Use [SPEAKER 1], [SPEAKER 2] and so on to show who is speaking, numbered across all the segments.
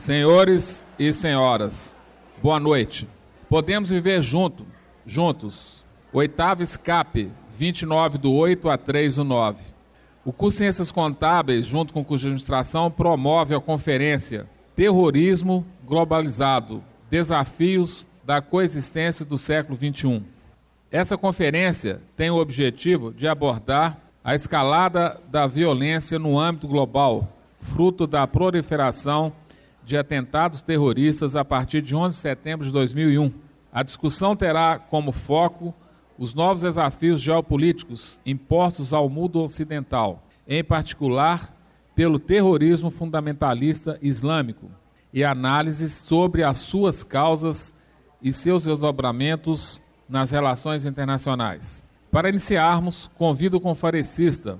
[SPEAKER 1] Senhores e senhoras, boa noite. Podemos viver junto, juntos. Oitavo escape, 29 do 8 a 3 do 9. O curso Ciências Contábeis, junto com o curso de Administração, promove a conferência Terrorismo Globalizado, Desafios da Coexistência do Século XXI. Essa conferência tem o objetivo de abordar a escalada da violência no âmbito global, fruto da proliferação de atentados terroristas a partir de 11 de setembro de 2001. A discussão terá como foco os novos desafios geopolíticos impostos ao mundo ocidental, em particular pelo terrorismo fundamentalista islâmico, e análises sobre as suas causas e seus desdobramentos nas relações internacionais. Para iniciarmos, convido o conferencista,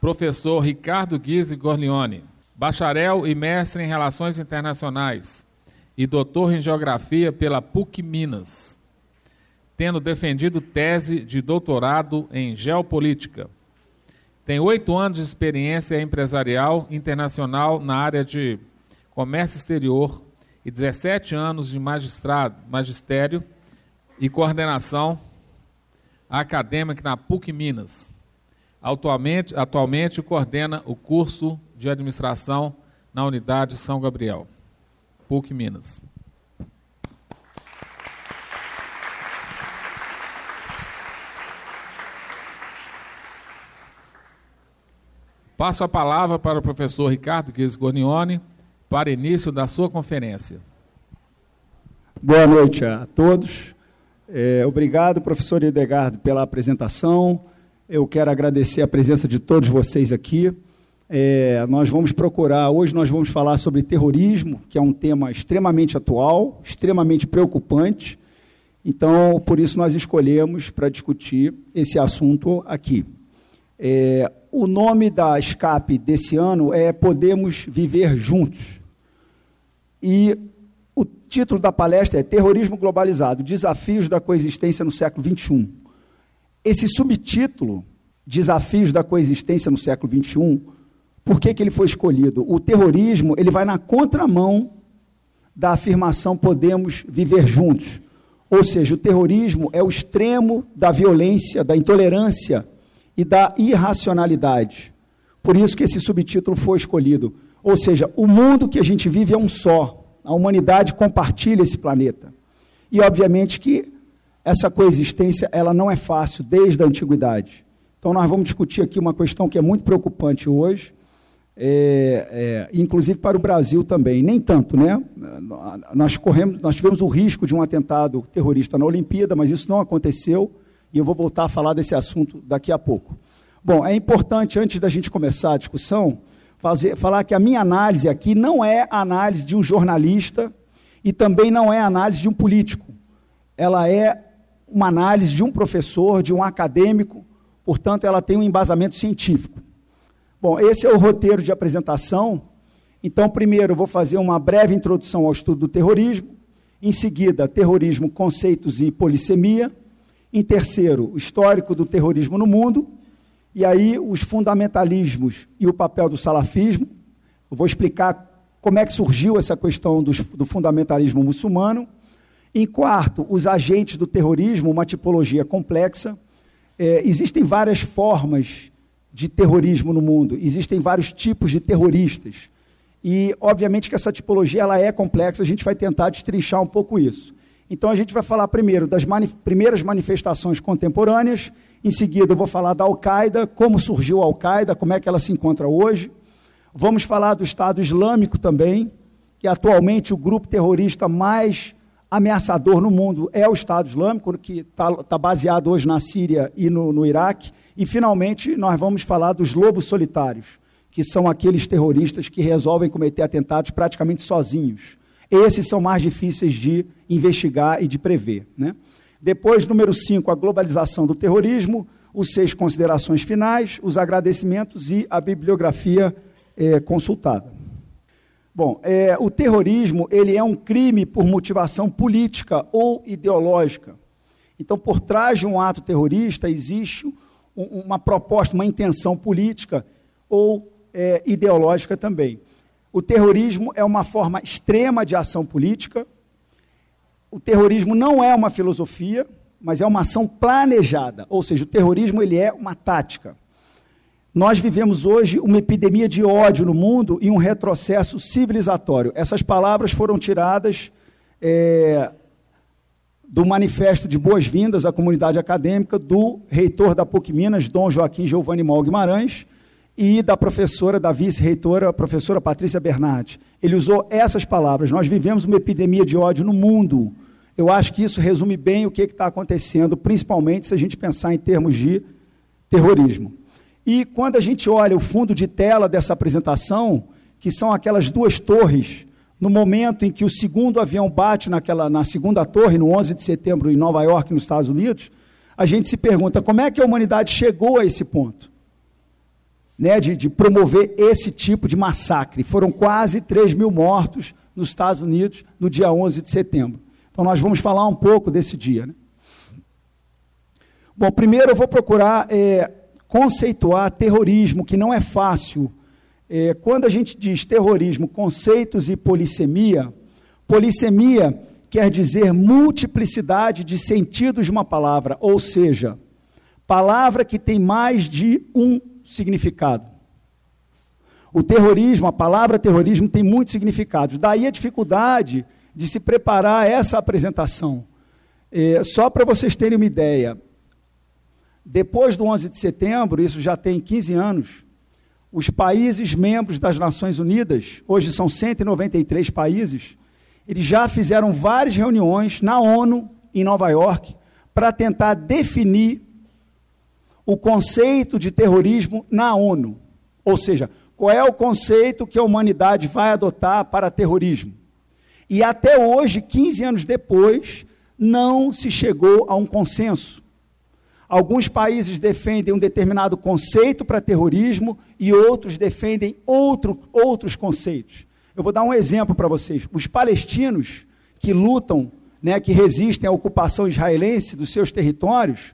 [SPEAKER 1] professor Ricardo Guise Gorlione, bacharel e mestre em Relações Internacionais e doutor em Geografia pela PUC Minas, tendo defendido tese de doutorado em Geopolítica. Tem oito anos de experiência empresarial internacional na área de comércio exterior e 17 anos de magistrado, magistério e coordenação acadêmica na PUC Minas. Atualmente, atualmente coordena o curso de administração na unidade São Gabriel, PUC Minas. Passo a palavra para o professor Ricardo Guiz Gornione para início da sua conferência.
[SPEAKER 2] Boa noite a todos. É, obrigado, professor Edegardo, pela apresentação. Eu quero agradecer a presença de todos vocês aqui. É, nós vamos procurar, hoje nós vamos falar sobre terrorismo, que é um tema extremamente atual, extremamente preocupante. Então, por isso nós escolhemos para discutir esse assunto aqui. É, o nome da escape desse ano é Podemos Viver Juntos. E o título da palestra é Terrorismo Globalizado: Desafios da Coexistência no Século XXI. Esse subtítulo, Desafios da Coexistência no Século XXI, por que, que ele foi escolhido? O terrorismo ele vai na contramão da afirmação podemos viver juntos. Ou seja, o terrorismo é o extremo da violência, da intolerância e da irracionalidade. Por isso que esse subtítulo foi escolhido. Ou seja, o mundo que a gente vive é um só. A humanidade compartilha esse planeta. E obviamente que essa coexistência ela não é fácil desde a antiguidade. Então nós vamos discutir aqui uma questão que é muito preocupante hoje, é, é, inclusive para o Brasil também. Nem tanto, né? Nós corremos, nós tivemos o risco de um atentado terrorista na Olimpíada, mas isso não aconteceu e eu vou voltar a falar desse assunto daqui a pouco. Bom, é importante, antes da gente começar a discussão, fazer, falar que a minha análise aqui não é a análise de um jornalista e também não é a análise de um político. Ela é uma análise de um professor, de um acadêmico, portanto, ela tem um embasamento científico. Bom, esse é o roteiro de apresentação. Então, primeiro, eu vou fazer uma breve introdução ao estudo do terrorismo. Em seguida, terrorismo, conceitos e polissemia. Em terceiro, o histórico do terrorismo no mundo. E aí, os fundamentalismos e o papel do salafismo. Eu vou explicar como é que surgiu essa questão do, do fundamentalismo muçulmano. Em quarto, os agentes do terrorismo, uma tipologia complexa. É, existem várias formas de terrorismo no mundo, existem vários tipos de terroristas. E, obviamente, que essa tipologia ela é complexa, a gente vai tentar destrinchar um pouco isso. Então a gente vai falar primeiro das primeiras manifestações contemporâneas, em seguida eu vou falar da Al-Qaeda, como surgiu a Al-Qaeda, como é que ela se encontra hoje. Vamos falar do Estado Islâmico também, que atualmente o grupo terrorista mais ameaçador no mundo é o Estado Islâmico, que está tá baseado hoje na Síria e no, no Iraque. E, finalmente, nós vamos falar dos lobos solitários, que são aqueles terroristas que resolvem cometer atentados praticamente sozinhos. Esses são mais difíceis de investigar e de prever. Né? Depois, número 5, a globalização do terrorismo, os seis considerações finais, os agradecimentos e a bibliografia é, consultada. Bom, é, o terrorismo ele é um crime por motivação política ou ideológica. Então, por trás de um ato terrorista existe um, uma proposta, uma intenção política ou é, ideológica também. O terrorismo é uma forma extrema de ação política. O terrorismo não é uma filosofia, mas é uma ação planejada. Ou seja, o terrorismo ele é uma tática. Nós vivemos hoje uma epidemia de ódio no mundo e um retrocesso civilizatório. Essas palavras foram tiradas é, do manifesto de boas-vindas à comunidade acadêmica do reitor da PUC Minas, Dom Joaquim Giovanni Mal Guimarães, e da professora, da vice-reitora, professora Patrícia Bernardi. Ele usou essas palavras. Nós vivemos uma epidemia de ódio no mundo. Eu acho que isso resume bem o que está acontecendo, principalmente se a gente pensar em termos de terrorismo. E quando a gente olha o fundo de tela dessa apresentação, que são aquelas duas torres no momento em que o segundo avião bate naquela, na segunda torre, no 11 de setembro, em Nova York, nos Estados Unidos, a gente se pergunta como é que a humanidade chegou a esse ponto né, de, de promover esse tipo de massacre. Foram quase 3 mil mortos nos Estados Unidos no dia 11 de setembro. Então, nós vamos falar um pouco desse dia. Né? Bom, primeiro eu vou procurar é, conceituar terrorismo, que não é fácil é, quando a gente diz terrorismo, conceitos e polissemia, polissemia quer dizer multiplicidade de sentidos de uma palavra, ou seja, palavra que tem mais de um significado. O terrorismo, a palavra terrorismo tem muitos significados. Daí a dificuldade de se preparar essa apresentação. É, só para vocês terem uma ideia, depois do 11 de setembro, isso já tem 15 anos, os países membros das Nações Unidas, hoje são 193 países, eles já fizeram várias reuniões na ONU, em Nova York, para tentar definir o conceito de terrorismo na ONU. Ou seja, qual é o conceito que a humanidade vai adotar para terrorismo? E até hoje, 15 anos depois, não se chegou a um consenso. Alguns países defendem um determinado conceito para terrorismo e outros defendem outro, outros conceitos. Eu vou dar um exemplo para vocês. Os palestinos que lutam, né, que resistem à ocupação israelense dos seus territórios,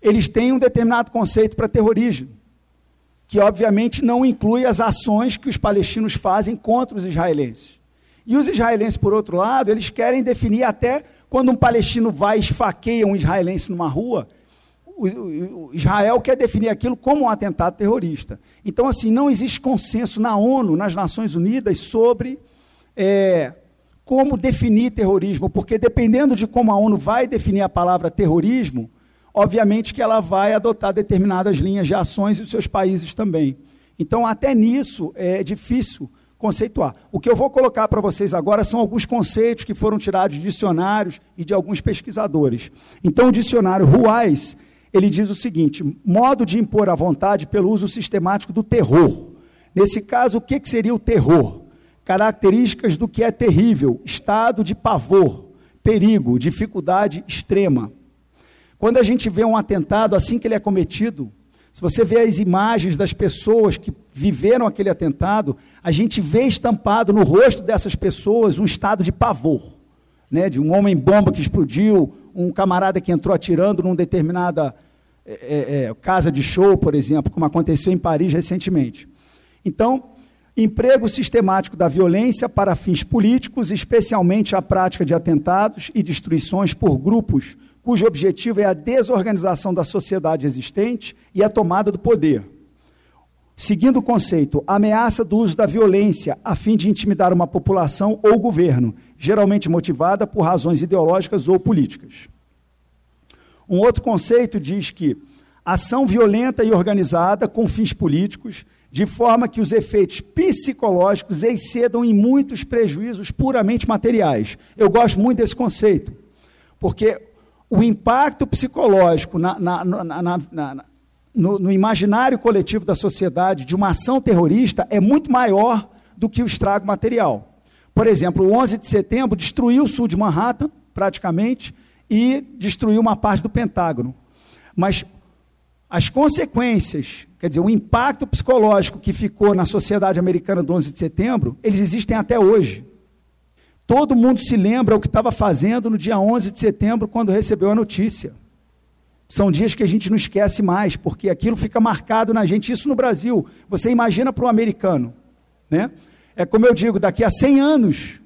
[SPEAKER 2] eles têm um determinado conceito para terrorismo, que obviamente não inclui as ações que os palestinos fazem contra os israelenses. E os israelenses, por outro lado, eles querem definir até quando um palestino vai e esfaqueia um israelense numa rua, Israel quer definir aquilo como um atentado terrorista. Então, assim, não existe consenso na ONU, nas Nações Unidas, sobre é, como definir terrorismo, porque dependendo de como a ONU vai definir a palavra terrorismo, obviamente que ela vai adotar determinadas linhas de ações e os seus países também. Então, até nisso é difícil conceituar. O que eu vou colocar para vocês agora são alguns conceitos que foram tirados de dicionários e de alguns pesquisadores. Então, o dicionário Ruais ele diz o seguinte: modo de impor a vontade pelo uso sistemático do terror. Nesse caso, o que, que seria o terror? Características do que é terrível, estado de pavor, perigo, dificuldade extrema. Quando a gente vê um atentado assim que ele é cometido, se você vê as imagens das pessoas que viveram aquele atentado, a gente vê estampado no rosto dessas pessoas um estado de pavor, né? de um homem bomba que explodiu, um camarada que entrou atirando numa determinada é, é, é, casa de show, por exemplo, como aconteceu em Paris recentemente. Então, emprego sistemático da violência para fins políticos, especialmente a prática de atentados e destruições por grupos cujo objetivo é a desorganização da sociedade existente e a tomada do poder. Seguindo o conceito, ameaça do uso da violência a fim de intimidar uma população ou governo, geralmente motivada por razões ideológicas ou políticas. Um outro conceito diz que ação violenta e organizada com fins políticos, de forma que os efeitos psicológicos excedam em muitos prejuízos puramente materiais. Eu gosto muito desse conceito, porque o impacto psicológico na, na, na, no, no imaginário coletivo da sociedade de uma ação terrorista é muito maior do que o estrago material. Por exemplo, o 11 de setembro destruiu o sul de Manhattan, praticamente, e destruiu uma parte do Pentágono. Mas as consequências, quer dizer, o impacto psicológico que ficou na sociedade americana do 11 de setembro, eles existem até hoje. Todo mundo se lembra o que estava fazendo no dia 11 de setembro, quando recebeu a notícia. São dias que a gente não esquece mais, porque aquilo fica marcado na gente. Isso no Brasil. Você imagina para o americano. Né? É como eu digo, daqui a 100 anos,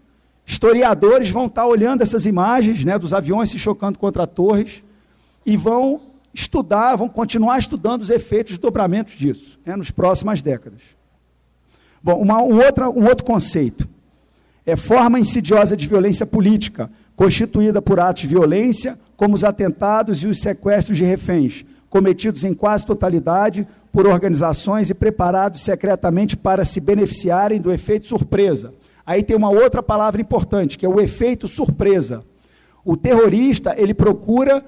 [SPEAKER 2] historiadores vão estar olhando essas imagens né, dos aviões se chocando contra torres e vão estudar, vão continuar estudando os efeitos e dobramentos disso né, nas próximas décadas. Bom, uma, um, outra, um outro conceito é forma insidiosa de violência política, constituída por atos de violência, como os atentados e os sequestros de reféns, cometidos em quase totalidade por organizações e preparados secretamente para se beneficiarem do efeito surpresa. Aí tem uma outra palavra importante, que é o efeito surpresa. O terrorista, ele procura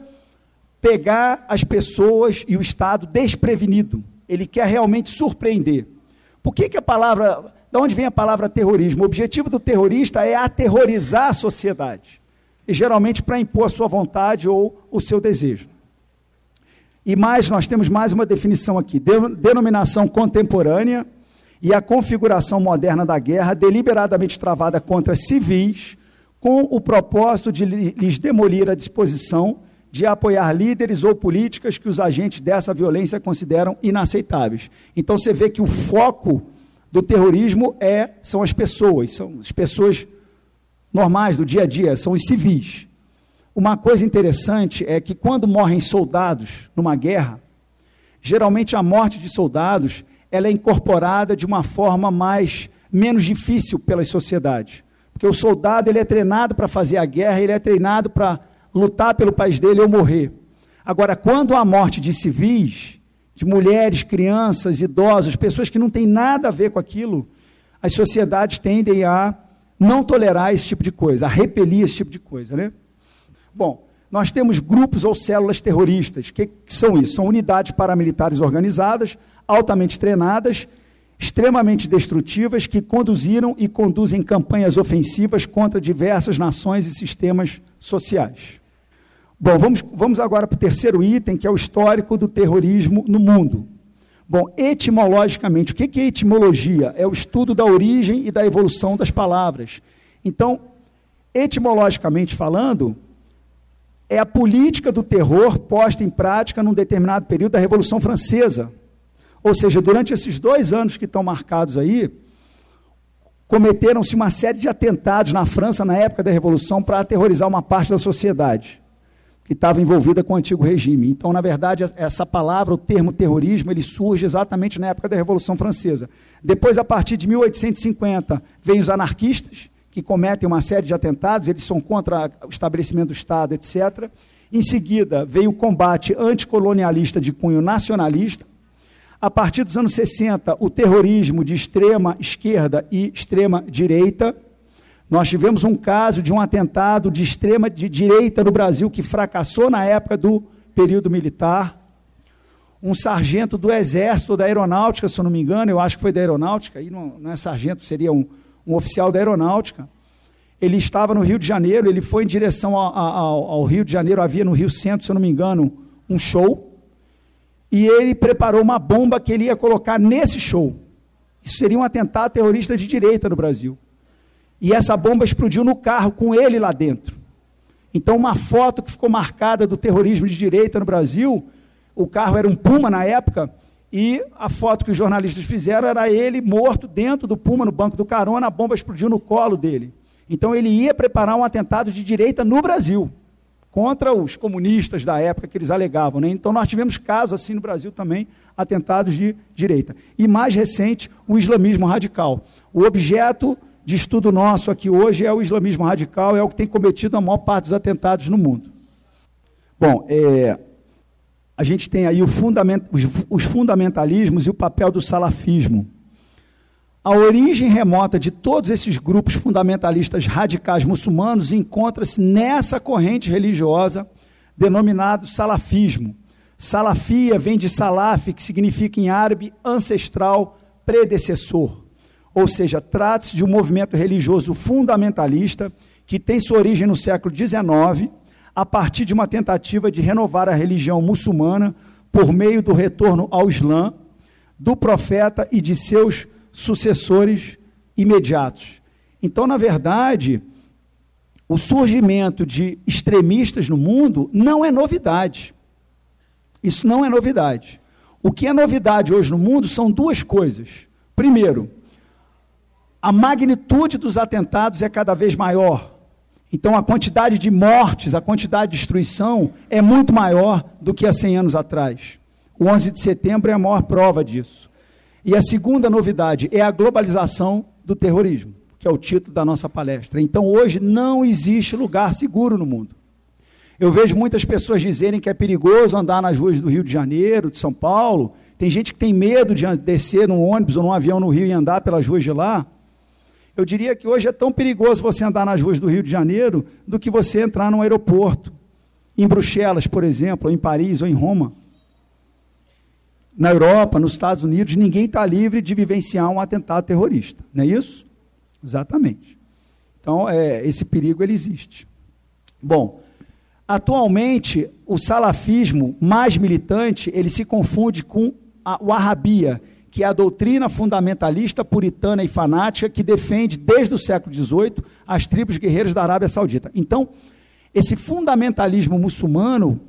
[SPEAKER 2] pegar as pessoas e o Estado desprevenido. Ele quer realmente surpreender. Por que, que a palavra. De onde vem a palavra terrorismo? O objetivo do terrorista é aterrorizar a sociedade. E geralmente para impor a sua vontade ou o seu desejo. E mais, nós temos mais uma definição aqui: denominação contemporânea e a configuração moderna da guerra, deliberadamente travada contra civis, com o propósito de lhes demolir a disposição de apoiar líderes ou políticas que os agentes dessa violência consideram inaceitáveis. Então você vê que o foco do terrorismo é são as pessoas, são as pessoas normais do dia a dia, são os civis. Uma coisa interessante é que quando morrem soldados numa guerra, geralmente a morte de soldados ela é incorporada de uma forma mais menos difícil pelas sociedades. Porque o soldado ele é treinado para fazer a guerra, ele é treinado para lutar pelo país dele ou morrer. Agora, quando há morte de civis, de mulheres, crianças, idosos, pessoas que não têm nada a ver com aquilo, as sociedades tendem a não tolerar esse tipo de coisa, a repelir esse tipo de coisa, né? Bom, nós temos grupos ou células terroristas. O que, que são isso? São unidades paramilitares organizadas, altamente treinadas, extremamente destrutivas, que conduziram e conduzem campanhas ofensivas contra diversas nações e sistemas sociais. Bom, vamos, vamos agora para o terceiro item, que é o histórico do terrorismo no mundo. Bom, etimologicamente, o que é etimologia? É o estudo da origem e da evolução das palavras. Então, etimologicamente falando, é a política do terror posta em prática num determinado período da Revolução Francesa. Ou seja, durante esses dois anos que estão marcados aí, cometeram-se uma série de atentados na França na época da Revolução para aterrorizar uma parte da sociedade que estava envolvida com o antigo regime. Então, na verdade, essa palavra, o termo terrorismo, ele surge exatamente na época da Revolução Francesa. Depois, a partir de 1850, vem os anarquistas, que cometem uma série de atentados, eles são contra o estabelecimento do Estado, etc. Em seguida, veio o combate anticolonialista de cunho nacionalista. A partir dos anos 60, o terrorismo de extrema esquerda e extrema direita, nós tivemos um caso de um atentado de extrema de direita no Brasil que fracassou na época do período militar. Um sargento do Exército da Aeronáutica, se eu não me engano, eu acho que foi da Aeronáutica, aí não, não é sargento, seria um, um, oficial da Aeronáutica. Ele estava no Rio de Janeiro, ele foi em direção ao, ao, ao Rio de Janeiro, havia no Rio Centro, se eu não me engano, um show. E ele preparou uma bomba que ele ia colocar nesse show. Isso seria um atentado terrorista de direita no Brasil. E essa bomba explodiu no carro com ele lá dentro. Então, uma foto que ficou marcada do terrorismo de direita no Brasil, o carro era um Puma na época, e a foto que os jornalistas fizeram era ele morto dentro do Puma, no banco do carona, a bomba explodiu no colo dele. Então, ele ia preparar um atentado de direita no Brasil, contra os comunistas da época que eles alegavam. Né? Então, nós tivemos casos assim no Brasil também, atentados de direita. E mais recente, o islamismo radical. O objeto de estudo nosso aqui hoje é o islamismo radical, é o que tem cometido a maior parte dos atentados no mundo. Bom, é, a gente tem aí fundament, os, os fundamentalismos e o papel do salafismo. A origem remota de todos esses grupos fundamentalistas radicais muçulmanos encontra-se nessa corrente religiosa denominada salafismo. Salafia vem de salaf, que significa em árabe ancestral, predecessor. Ou seja, trata-se de um movimento religioso fundamentalista que tem sua origem no século XIX, a partir de uma tentativa de renovar a religião muçulmana por meio do retorno ao Islã, do profeta e de seus sucessores imediatos. Então, na verdade, o surgimento de extremistas no mundo não é novidade. Isso não é novidade. O que é novidade hoje no mundo são duas coisas. Primeiro, a magnitude dos atentados é cada vez maior. Então, a quantidade de mortes, a quantidade de destruição é muito maior do que há 100 anos atrás. O 11 de setembro é a maior prova disso. E a segunda novidade é a globalização do terrorismo, que é o título da nossa palestra. Então, hoje não existe lugar seguro no mundo. Eu vejo muitas pessoas dizerem que é perigoso andar nas ruas do Rio de Janeiro, de São Paulo. Tem gente que tem medo de descer num ônibus ou num avião no Rio e andar pelas ruas de lá. Eu diria que hoje é tão perigoso você andar nas ruas do Rio de Janeiro do que você entrar num aeroporto. Em Bruxelas, por exemplo, ou em Paris ou em Roma. Na Europa, nos Estados Unidos, ninguém está livre de vivenciar um atentado terrorista. Não é isso? Exatamente. Então, é, esse perigo ele existe. Bom, Atualmente, o salafismo mais militante, ele se confunde com a, o arrabia, que é a doutrina fundamentalista, puritana e fanática que defende desde o século XVIII as tribos guerreiras da Arábia Saudita. Então, esse fundamentalismo muçulmano,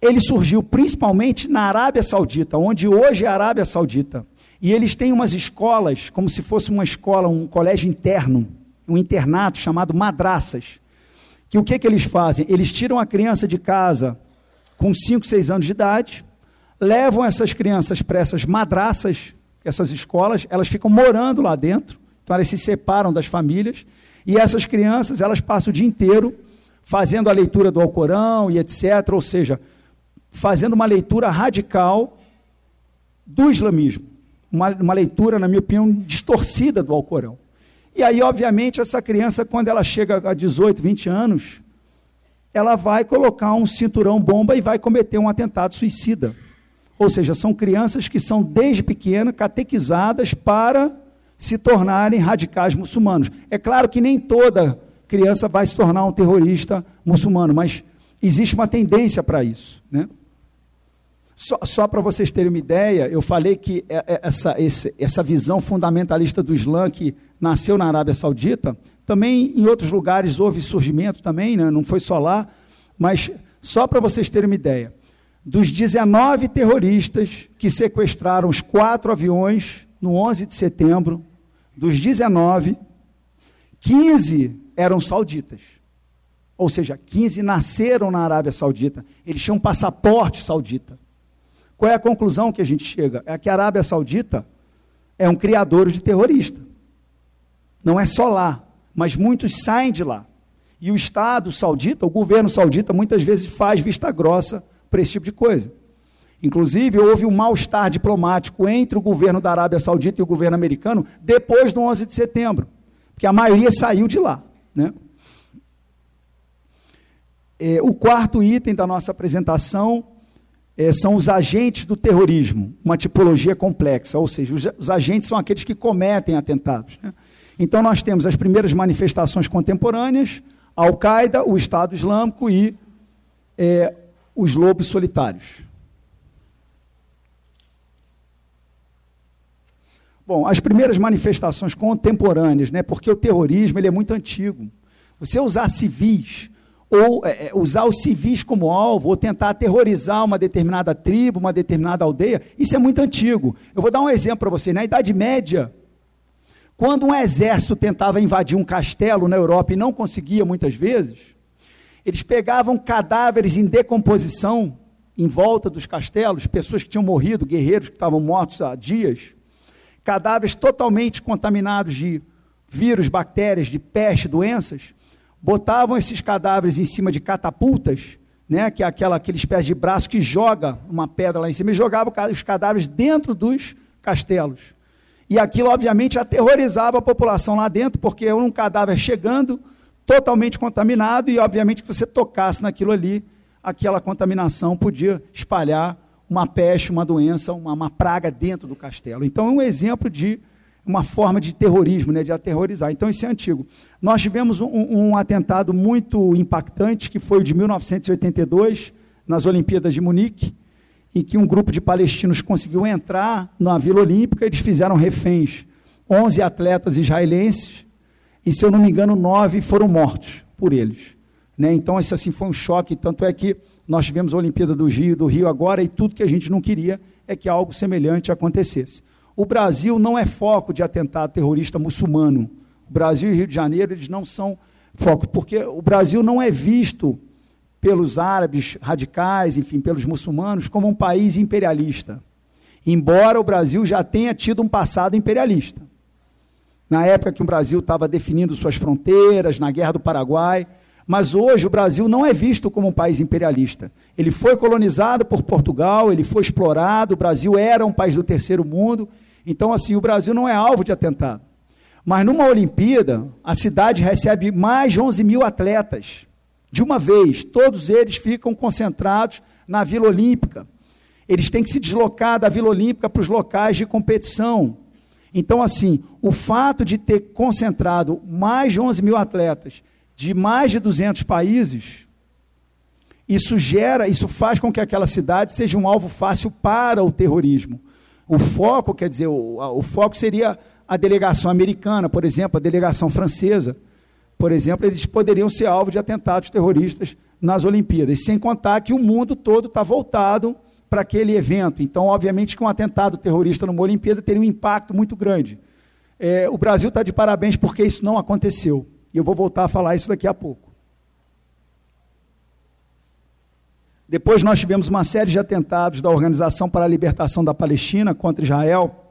[SPEAKER 2] ele surgiu principalmente na Arábia Saudita, onde hoje é a Arábia Saudita. E eles têm umas escolas, como se fosse uma escola, um colégio interno, um internato chamado madraças que o que, que eles fazem? Eles tiram a criança de casa com 5, 6 anos de idade, levam essas crianças para essas madraças, essas escolas, elas ficam morando lá dentro, então elas se separam das famílias, e essas crianças, elas passam o dia inteiro fazendo a leitura do Alcorão e etc., ou seja, fazendo uma leitura radical do islamismo, uma, uma leitura, na minha opinião, distorcida do Alcorão. E aí, obviamente, essa criança, quando ela chega a 18, 20 anos, ela vai colocar um cinturão bomba e vai cometer um atentado suicida. Ou seja, são crianças que são desde pequena catequizadas para se tornarem radicais muçulmanos. É claro que nem toda criança vai se tornar um terrorista muçulmano, mas existe uma tendência para isso. Né? Só, só para vocês terem uma ideia, eu falei que é, é, essa, essa visão fundamentalista do Islã que nasceu na Arábia Saudita, também em outros lugares houve surgimento também, né? não foi só lá, mas só para vocês terem uma ideia, dos 19 terroristas que sequestraram os quatro aviões no 11 de setembro, dos 19, 15 eram sauditas. Ou seja, 15 nasceram na Arábia Saudita. Eles tinham passaporte saudita. Qual é a conclusão que a gente chega? É que a Arábia Saudita é um criador de terrorista. Não é só lá, mas muitos saem de lá. E o Estado saudita, o governo saudita, muitas vezes faz vista grossa para esse tipo de coisa. Inclusive, houve um mal-estar diplomático entre o governo da Arábia Saudita e o governo americano depois do 11 de setembro, porque a maioria saiu de lá. Né? É, o quarto item da nossa apresentação é, são os agentes do terrorismo, uma tipologia complexa, ou seja, os, os agentes são aqueles que cometem atentados. Né? Então, nós temos as primeiras manifestações contemporâneas, a Al-Qaeda, o Estado Islâmico e é, os lobos solitários. Bom, as primeiras manifestações contemporâneas, né, porque o terrorismo ele é muito antigo. Você usar civis, ou é, é usar os civis como alvo, ou tentar aterrorizar uma determinada tribo, uma determinada aldeia, isso é muito antigo. Eu vou dar um exemplo para você. Na Idade Média, quando um exército tentava invadir um castelo na Europa e não conseguia muitas vezes, eles pegavam cadáveres em decomposição em volta dos castelos, pessoas que tinham morrido, guerreiros que estavam mortos há dias, cadáveres totalmente contaminados de vírus, bactérias, de peste, doenças, botavam esses cadáveres em cima de catapultas, né, que é aquela aquele espécie de braço que joga uma pedra lá em cima, e jogavam os cadáveres dentro dos castelos. E aquilo, obviamente, aterrorizava a população lá dentro, porque era um cadáver chegando totalmente contaminado, e, obviamente, que você tocasse naquilo ali, aquela contaminação podia espalhar uma peste, uma doença, uma, uma praga dentro do castelo. Então, é um exemplo de uma forma de terrorismo, né, de aterrorizar. Então, isso é antigo. Nós tivemos um, um atentado muito impactante, que foi o de 1982, nas Olimpíadas de Munique, em que um grupo de palestinos conseguiu entrar na Vila Olímpica, eles fizeram reféns 11 atletas israelenses, e se eu não me engano, nove foram mortos por eles. Né? Então, esse assim foi um choque, tanto é que nós tivemos a Olimpíada do Rio, do Rio agora, e tudo que a gente não queria é que algo semelhante acontecesse. O Brasil não é foco de atentado terrorista muçulmano. O Brasil e Rio de Janeiro, eles não são foco, porque o Brasil não é visto pelos árabes radicais, enfim, pelos muçulmanos, como um país imperialista. Embora o Brasil já tenha tido um passado imperialista. Na época que o Brasil estava definindo suas fronteiras, na Guerra do Paraguai, mas hoje o Brasil não é visto como um país imperialista. Ele foi colonizado por Portugal, ele foi explorado, o Brasil era um país do terceiro mundo, então assim, o Brasil não é alvo de atentado. Mas numa Olimpíada, a cidade recebe mais de 11 mil atletas, de uma vez, todos eles ficam concentrados na Vila Olímpica. Eles têm que se deslocar da Vila Olímpica para os locais de competição. Então, assim, o fato de ter concentrado mais de 11 mil atletas de mais de 200 países, isso gera, isso faz com que aquela cidade seja um alvo fácil para o terrorismo. O foco, quer dizer, o, o foco seria a delegação americana, por exemplo, a delegação francesa, por exemplo, eles poderiam ser alvo de atentados terroristas nas Olimpíadas, sem contar que o mundo todo está voltado para aquele evento. Então, obviamente, que um atentado terrorista numa Olimpíada teria um impacto muito grande. É, o Brasil está de parabéns porque isso não aconteceu. E eu vou voltar a falar isso daqui a pouco. Depois nós tivemos uma série de atentados da Organização para a Libertação da Palestina contra Israel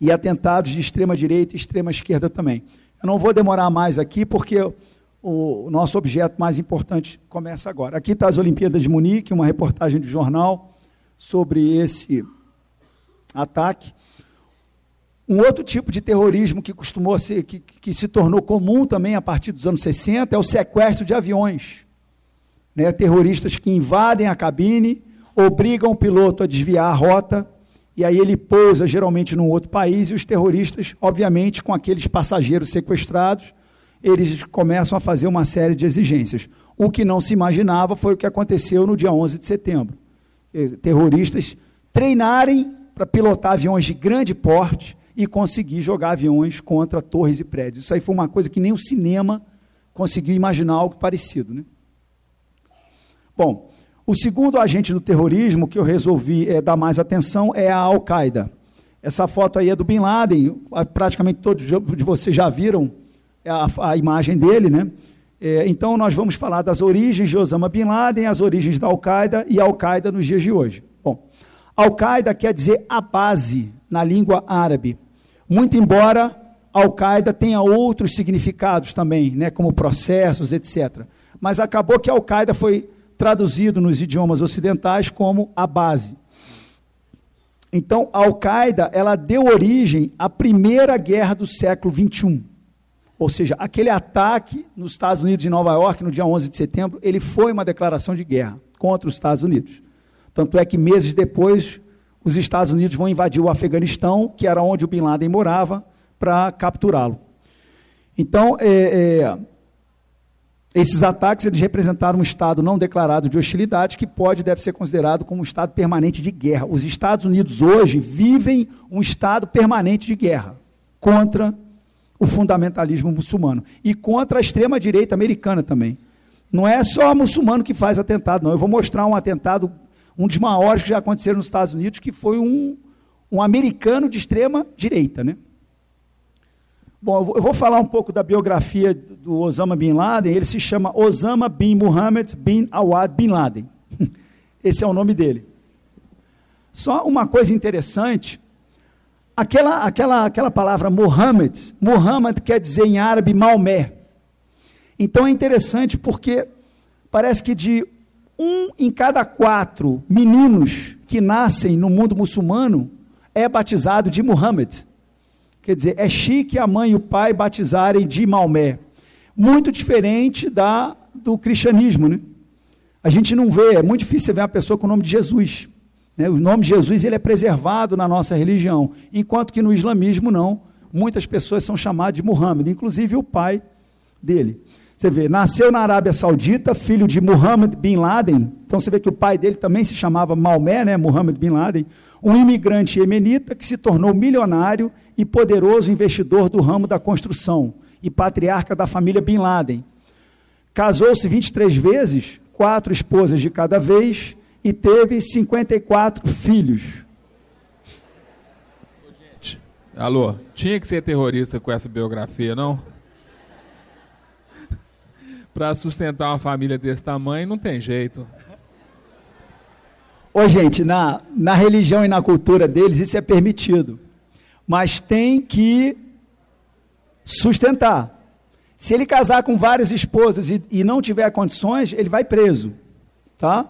[SPEAKER 2] e atentados de extrema direita e extrema esquerda também. Eu não vou demorar mais aqui porque o nosso objeto mais importante começa agora. Aqui está as Olimpíadas de Munique, uma reportagem de jornal sobre esse ataque. Um outro tipo de terrorismo que costumou ser, que, que se tornou comum também a partir dos anos 60 é o sequestro de aviões. Né? Terroristas que invadem a cabine, obrigam o piloto a desviar a rota, e aí ele pousa geralmente num outro país, e os terroristas, obviamente, com aqueles passageiros sequestrados, eles começam a fazer uma série de exigências. O que não se imaginava foi o que aconteceu no dia 11 de setembro. Eh, terroristas treinarem para pilotar aviões de grande porte, e conseguir jogar aviões contra torres e prédios. Isso aí foi uma coisa que nem o cinema conseguiu imaginar algo parecido. Né? Bom, o segundo agente do terrorismo que eu resolvi é, dar mais atenção é a Al-Qaeda. Essa foto aí é do Bin Laden, praticamente todos de vocês já viram a, a imagem dele, né? É, então nós vamos falar das origens de Osama Bin Laden, as origens da Al-Qaeda e Al-Qaeda nos dias de hoje. Bom, Al-Qaeda quer dizer a base na língua árabe. Muito embora Al-Qaeda tenha outros significados também, né, como processos, etc. Mas acabou que Al-Qaeda foi traduzido nos idiomas ocidentais como a base. Então, a Al-Qaeda, ela deu origem à primeira guerra do século 21. Ou seja, aquele ataque nos Estados Unidos de Nova York no dia 11 de setembro, ele foi uma declaração de guerra contra os Estados Unidos. Tanto é que meses depois os Estados Unidos vão invadir o Afeganistão, que era onde o Bin Laden morava, para capturá-lo. Então, é, é, esses ataques eles representaram um estado não declarado de hostilidade que pode deve ser considerado como um estado permanente de guerra. Os Estados Unidos hoje vivem um estado permanente de guerra contra o fundamentalismo muçulmano e contra a extrema direita americana também. Não é só muçulmano que faz atentado, não. Eu vou mostrar um atentado um dos maiores que já aconteceram nos Estados Unidos, que foi um, um americano de extrema direita, né? Bom, eu vou falar um pouco da biografia do Osama Bin Laden. Ele se chama Osama bin Muhammad bin Awad bin Laden. Esse é o nome dele. Só uma coisa interessante, aquela, aquela, aquela palavra Muhammad, Muhammad quer dizer em árabe Maomé. Então é interessante porque parece que de um em cada quatro meninos que nascem no mundo muçulmano é batizado de Muhammad. Quer dizer, é chique a mãe e o pai batizarem de Maomé. Muito diferente da do cristianismo, né? A gente não vê, é muito difícil ver uma pessoa com o nome de Jesus. Né? O nome de Jesus ele é preservado na nossa religião, enquanto que no islamismo não. Muitas pessoas são chamadas de Muhammad, inclusive o pai dele. Você vê, nasceu na Arábia Saudita, filho de Muhammad bin Laden. Então você vê que o pai dele também se chamava Maomé, né? Muhammad bin Laden. Um imigrante iemenita que se tornou milionário e poderoso investidor do ramo da construção e patriarca da família Bin Laden. Casou-se 23 vezes, quatro esposas de cada vez e teve 54 filhos.
[SPEAKER 1] Alô, tinha que ser terrorista com essa biografia, não? Para sustentar uma família desse tamanho, não tem jeito.
[SPEAKER 2] Ô, gente, na, na religião e na cultura deles isso é permitido. Mas tem que sustentar. Se ele casar com várias esposas e, e não tiver condições, ele vai preso. Tá?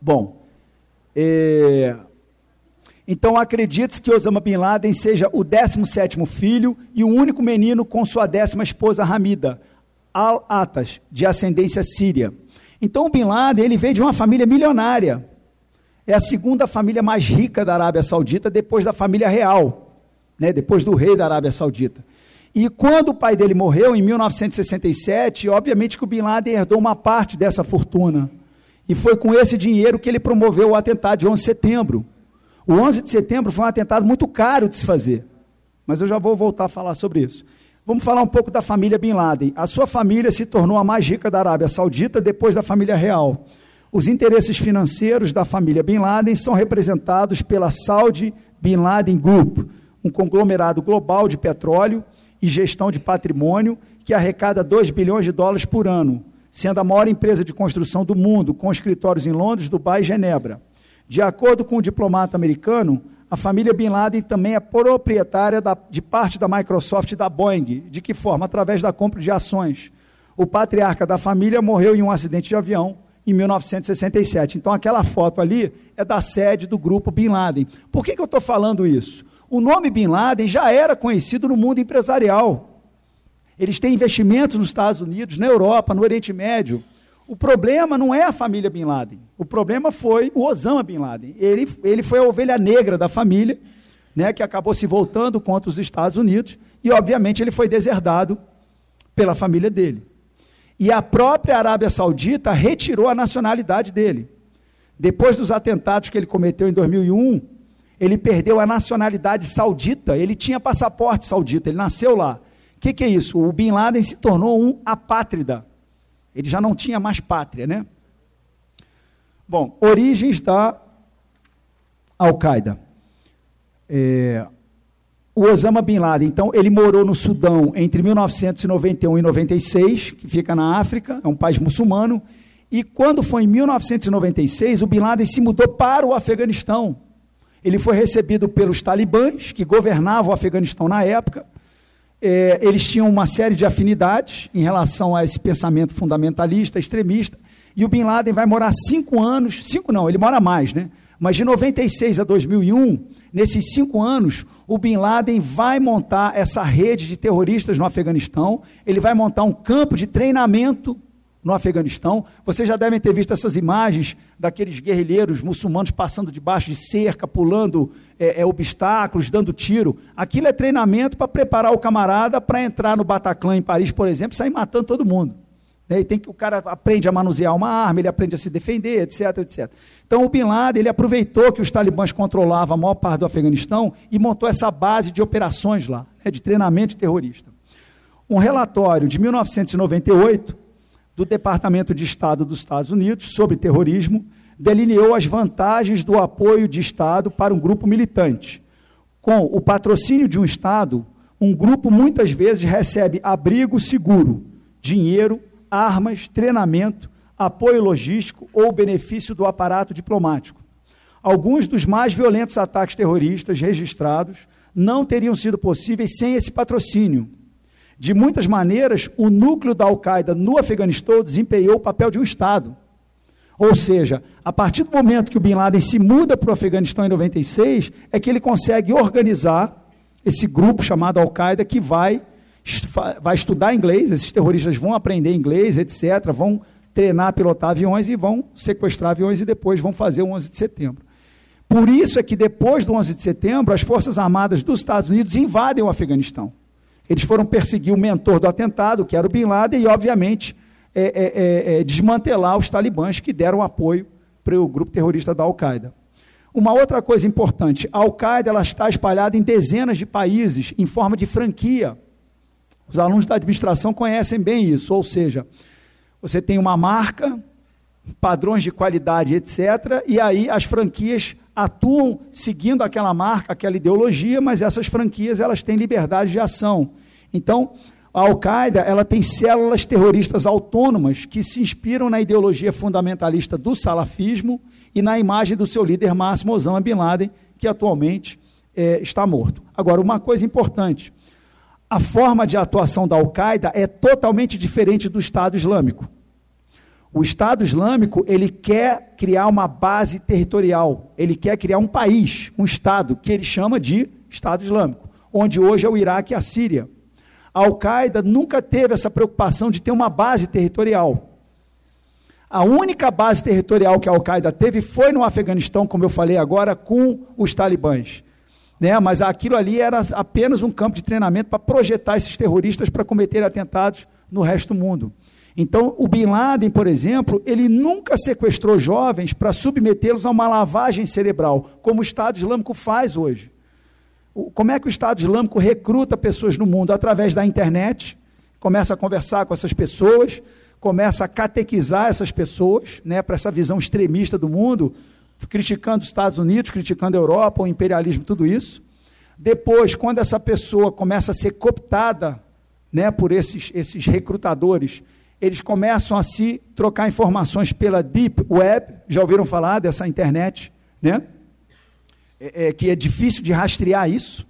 [SPEAKER 2] Bom. É, então acredite que Osama Bin Laden seja o 17º filho e o único menino com sua décima esposa Hamida, Al-Atas, de ascendência síria. Então o Bin Laden ele veio de uma família milionária. É a segunda família mais rica da Arábia Saudita depois da família real, né, depois do rei da Arábia Saudita. E quando o pai dele morreu, em 1967, obviamente que o Bin Laden herdou uma parte dessa fortuna. E foi com esse dinheiro que ele promoveu o atentado de 11 de setembro. O 11 de setembro foi um atentado muito caro de se fazer, mas eu já vou voltar a falar sobre isso. Vamos falar um pouco da família Bin Laden. A sua família se tornou a mais rica da Arábia Saudita depois da família real. Os interesses financeiros da família Bin Laden são representados pela Saudi Bin Laden Group, um conglomerado global de petróleo e gestão de patrimônio que arrecada 2 bilhões de dólares por ano, sendo a maior empresa de construção do mundo, com escritórios em Londres, Dubai e Genebra. De acordo com o diplomata americano, a família Bin Laden também é proprietária da, de parte da Microsoft e da Boeing. De que forma? Através da compra de ações. O patriarca da família morreu em um acidente de avião em 1967. Então, aquela foto ali é da sede do grupo Bin Laden. Por que, que eu estou falando isso? O nome Bin Laden já era conhecido no mundo empresarial. Eles têm investimentos nos Estados Unidos, na Europa, no Oriente Médio. O problema não é a família Bin Laden. O problema foi o Osama Bin Laden. Ele, ele foi a ovelha negra da família, né, que acabou se voltando contra os Estados Unidos, e obviamente ele foi deserdado pela família dele. E a própria Arábia Saudita retirou a nacionalidade dele. Depois dos atentados que ele cometeu em 2001, ele perdeu a nacionalidade saudita. Ele tinha passaporte saudita, ele nasceu lá. O que, que é isso? O Bin Laden se tornou um apátrida. Ele já não tinha mais pátria, né? Bom, origens da Al-Qaeda. É, o Osama Bin Laden, então, ele morou no Sudão entre 1991 e 96, que fica na África, é um país muçulmano, e quando foi em 1996, o Bin Laden se mudou para o Afeganistão. Ele foi recebido pelos talibãs, que governavam o Afeganistão na época, é, eles tinham uma série de afinidades em relação a esse pensamento fundamentalista, extremista, e o Bin Laden vai morar cinco anos, cinco não, ele mora mais, né? Mas de 96 a 2001, nesses cinco anos, o Bin Laden vai montar essa rede de terroristas no Afeganistão, ele vai montar um campo de treinamento no Afeganistão. Vocês já devem ter visto essas imagens daqueles guerrilheiros muçulmanos passando debaixo de cerca, pulando é, é, obstáculos, dando tiro. Aquilo é treinamento para preparar o camarada para entrar no Bataclan em Paris, por exemplo, e sair matando todo mundo. Né? E tem que o cara aprende a manusear uma arma, ele aprende a se defender, etc, etc. Então o Bin Laden ele aproveitou que os talibãs controlavam a maior parte do Afeganistão e montou essa base de operações lá, né, de treinamento terrorista. Um relatório de 1998 do Departamento de Estado dos Estados Unidos sobre terrorismo delineou as vantagens do apoio de Estado para um grupo militante. Com o patrocínio de um Estado, um grupo muitas vezes recebe abrigo seguro, dinheiro, armas, treinamento, apoio logístico ou benefício do aparato diplomático. Alguns dos mais violentos ataques terroristas registrados não teriam sido possíveis sem esse patrocínio, de muitas maneiras, o núcleo da Al-Qaeda no Afeganistão desempenhou o papel de um Estado. Ou seja, a partir do momento que o Bin Laden se muda para o Afeganistão em 96, é que ele consegue organizar esse grupo chamado Al-Qaeda que vai, vai estudar inglês, esses terroristas vão aprender inglês, etc., vão treinar, pilotar aviões e vão sequestrar aviões e depois vão fazer o 11 de setembro. Por isso é que depois do 11 de setembro, as Forças Armadas dos Estados Unidos invadem o Afeganistão. Eles foram perseguir o mentor do atentado, que era o Bin Laden, e, obviamente, é, é, é, é desmantelar os talibãs que deram apoio para o grupo terrorista da Al-Qaeda. Uma outra coisa importante, a Al-Qaeda está espalhada em dezenas de países, em forma de franquia. Os alunos da administração conhecem bem isso, ou seja, você tem uma marca, padrões de qualidade, etc. E aí as franquias atuam seguindo aquela marca, aquela ideologia, mas essas franquias elas têm liberdade de ação. Então, a Al-Qaeda ela tem células terroristas autônomas que se inspiram na ideologia fundamentalista do salafismo e na imagem do seu líder máximo, Osama Bin Laden, que atualmente é, está morto. Agora, uma coisa importante: a forma de atuação da Al-Qaeda é totalmente diferente do Estado Islâmico. O Estado Islâmico, ele quer criar uma base territorial, ele quer criar um país, um Estado, que ele chama de Estado Islâmico, onde hoje é o Iraque e a Síria. A Al-Qaeda nunca teve essa preocupação de ter uma base territorial. A única base territorial que a Al-Qaeda teve foi no Afeganistão, como eu falei agora, com os talibãs. Né? Mas aquilo ali era apenas um campo de treinamento para projetar esses terroristas para cometer atentados no resto do mundo. Então, o Bin Laden, por exemplo, ele nunca sequestrou jovens para submetê-los a uma lavagem cerebral, como o Estado Islâmico faz hoje. Como é que o Estado Islâmico recruta pessoas no mundo? Através da internet, começa a conversar com essas pessoas, começa a catequizar essas pessoas né, para essa visão extremista do mundo, criticando os Estados Unidos, criticando a Europa, o imperialismo, tudo isso. Depois, quando essa pessoa começa a ser cooptada né, por esses, esses recrutadores, eles começam a se trocar informações pela Deep Web, já ouviram falar dessa internet, né? É, é, que é difícil de rastrear isso.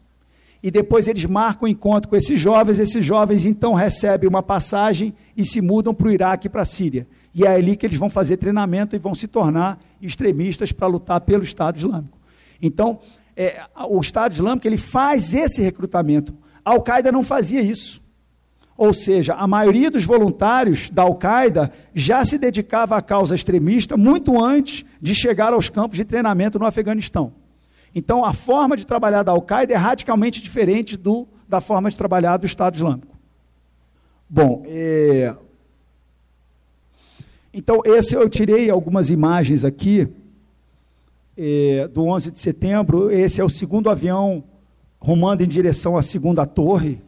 [SPEAKER 2] E depois eles marcam um encontro com esses jovens, esses jovens então recebem uma passagem e se mudam para o Iraque e para a Síria. E é ali que eles vão fazer treinamento e vão se tornar extremistas para lutar pelo Estado Islâmico. Então, é, o Estado Islâmico ele faz esse recrutamento. A Al-Qaeda não fazia isso. Ou seja, a maioria dos voluntários da Al-Qaeda já se dedicava à causa extremista muito antes de chegar aos campos de treinamento no Afeganistão. Então, a forma de trabalhar da Al-Qaeda é radicalmente diferente do, da forma de trabalhar do Estado Islâmico. Bom, é... então, esse eu tirei algumas imagens aqui é, do 11 de setembro. Esse é o segundo avião rumando em direção à segunda torre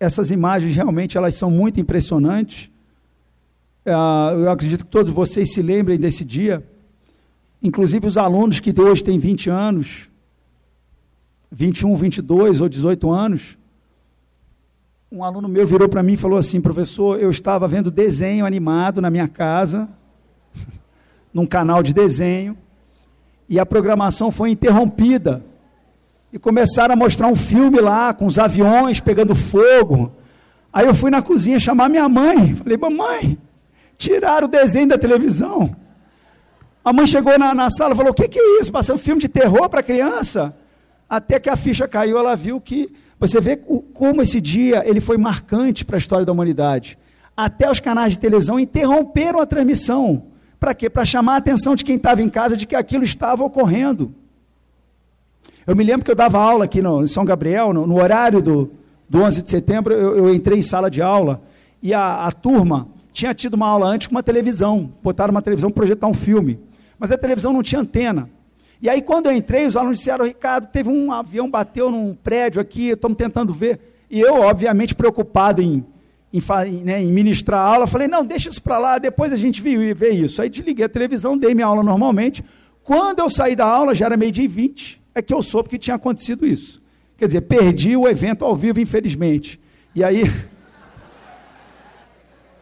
[SPEAKER 2] essas imagens realmente elas são muito impressionantes. Ah, eu acredito que todos vocês se lembrem desse dia. Inclusive os alunos que hoje têm 20 anos, 21, 22 ou 18 anos. Um aluno meu virou para mim e falou assim: professor, eu estava vendo desenho animado na minha casa, num canal de desenho, e a programação foi interrompida e começaram a mostrar um filme lá com os aviões pegando fogo. Aí eu fui na cozinha chamar minha mãe. Falei, mamãe, tiraram o desenho da televisão. A mãe chegou na, na sala e falou: O que, que é isso? Passando um filme de terror para criança? Até que a ficha caiu, ela viu que. Você vê o, como esse dia ele foi marcante para a história da humanidade. Até os canais de televisão interromperam a transmissão. Para quê? Para chamar a atenção de quem estava em casa de que aquilo estava ocorrendo. Eu me lembro que eu dava aula aqui no, em São Gabriel, no, no horário do, do 11 de setembro, eu, eu, entrei em sala de aula e a, a turma tinha tido uma aula antes com uma televisão, botaram uma televisão para projetar um filme, mas a televisão não tinha antena. E aí, quando eu entrei, os alunos disseram: Ricardo, teve um avião, bateu num prédio aqui, estamos tentando ver. E eu, obviamente, preocupado em, em, né, em ministrar a aula, falei: não, deixa isso para lá, depois a gente vê isso. Aí desliguei a televisão, dei minha aula normalmente. Quando eu saí da aula, já era meio-dia e vinte é que eu soube que tinha acontecido isso. Quer dizer, perdi o evento ao vivo, infelizmente. E aí.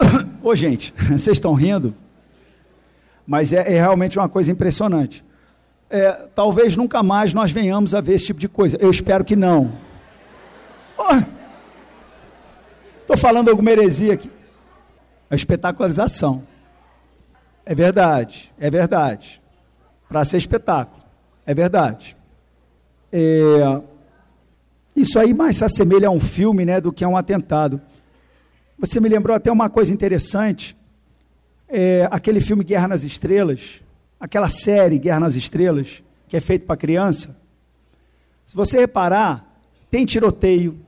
[SPEAKER 2] Ô, gente, vocês estão rindo? Mas é, é, realmente uma coisa impressionante. É, talvez nunca mais nós venhamos a ver esse tipo de coisa. Eu espero que não. Estou oh, falando alguma heresia aqui. A espetacularização. É verdade, é verdade. Para ser espetáculo. É verdade. É, isso aí mais se assemelha a um filme né, do que a um atentado. Você me lembrou até uma coisa interessante. É, aquele filme Guerra nas Estrelas, aquela série Guerra nas Estrelas, que é feito para criança. Se você reparar, tem tiroteio,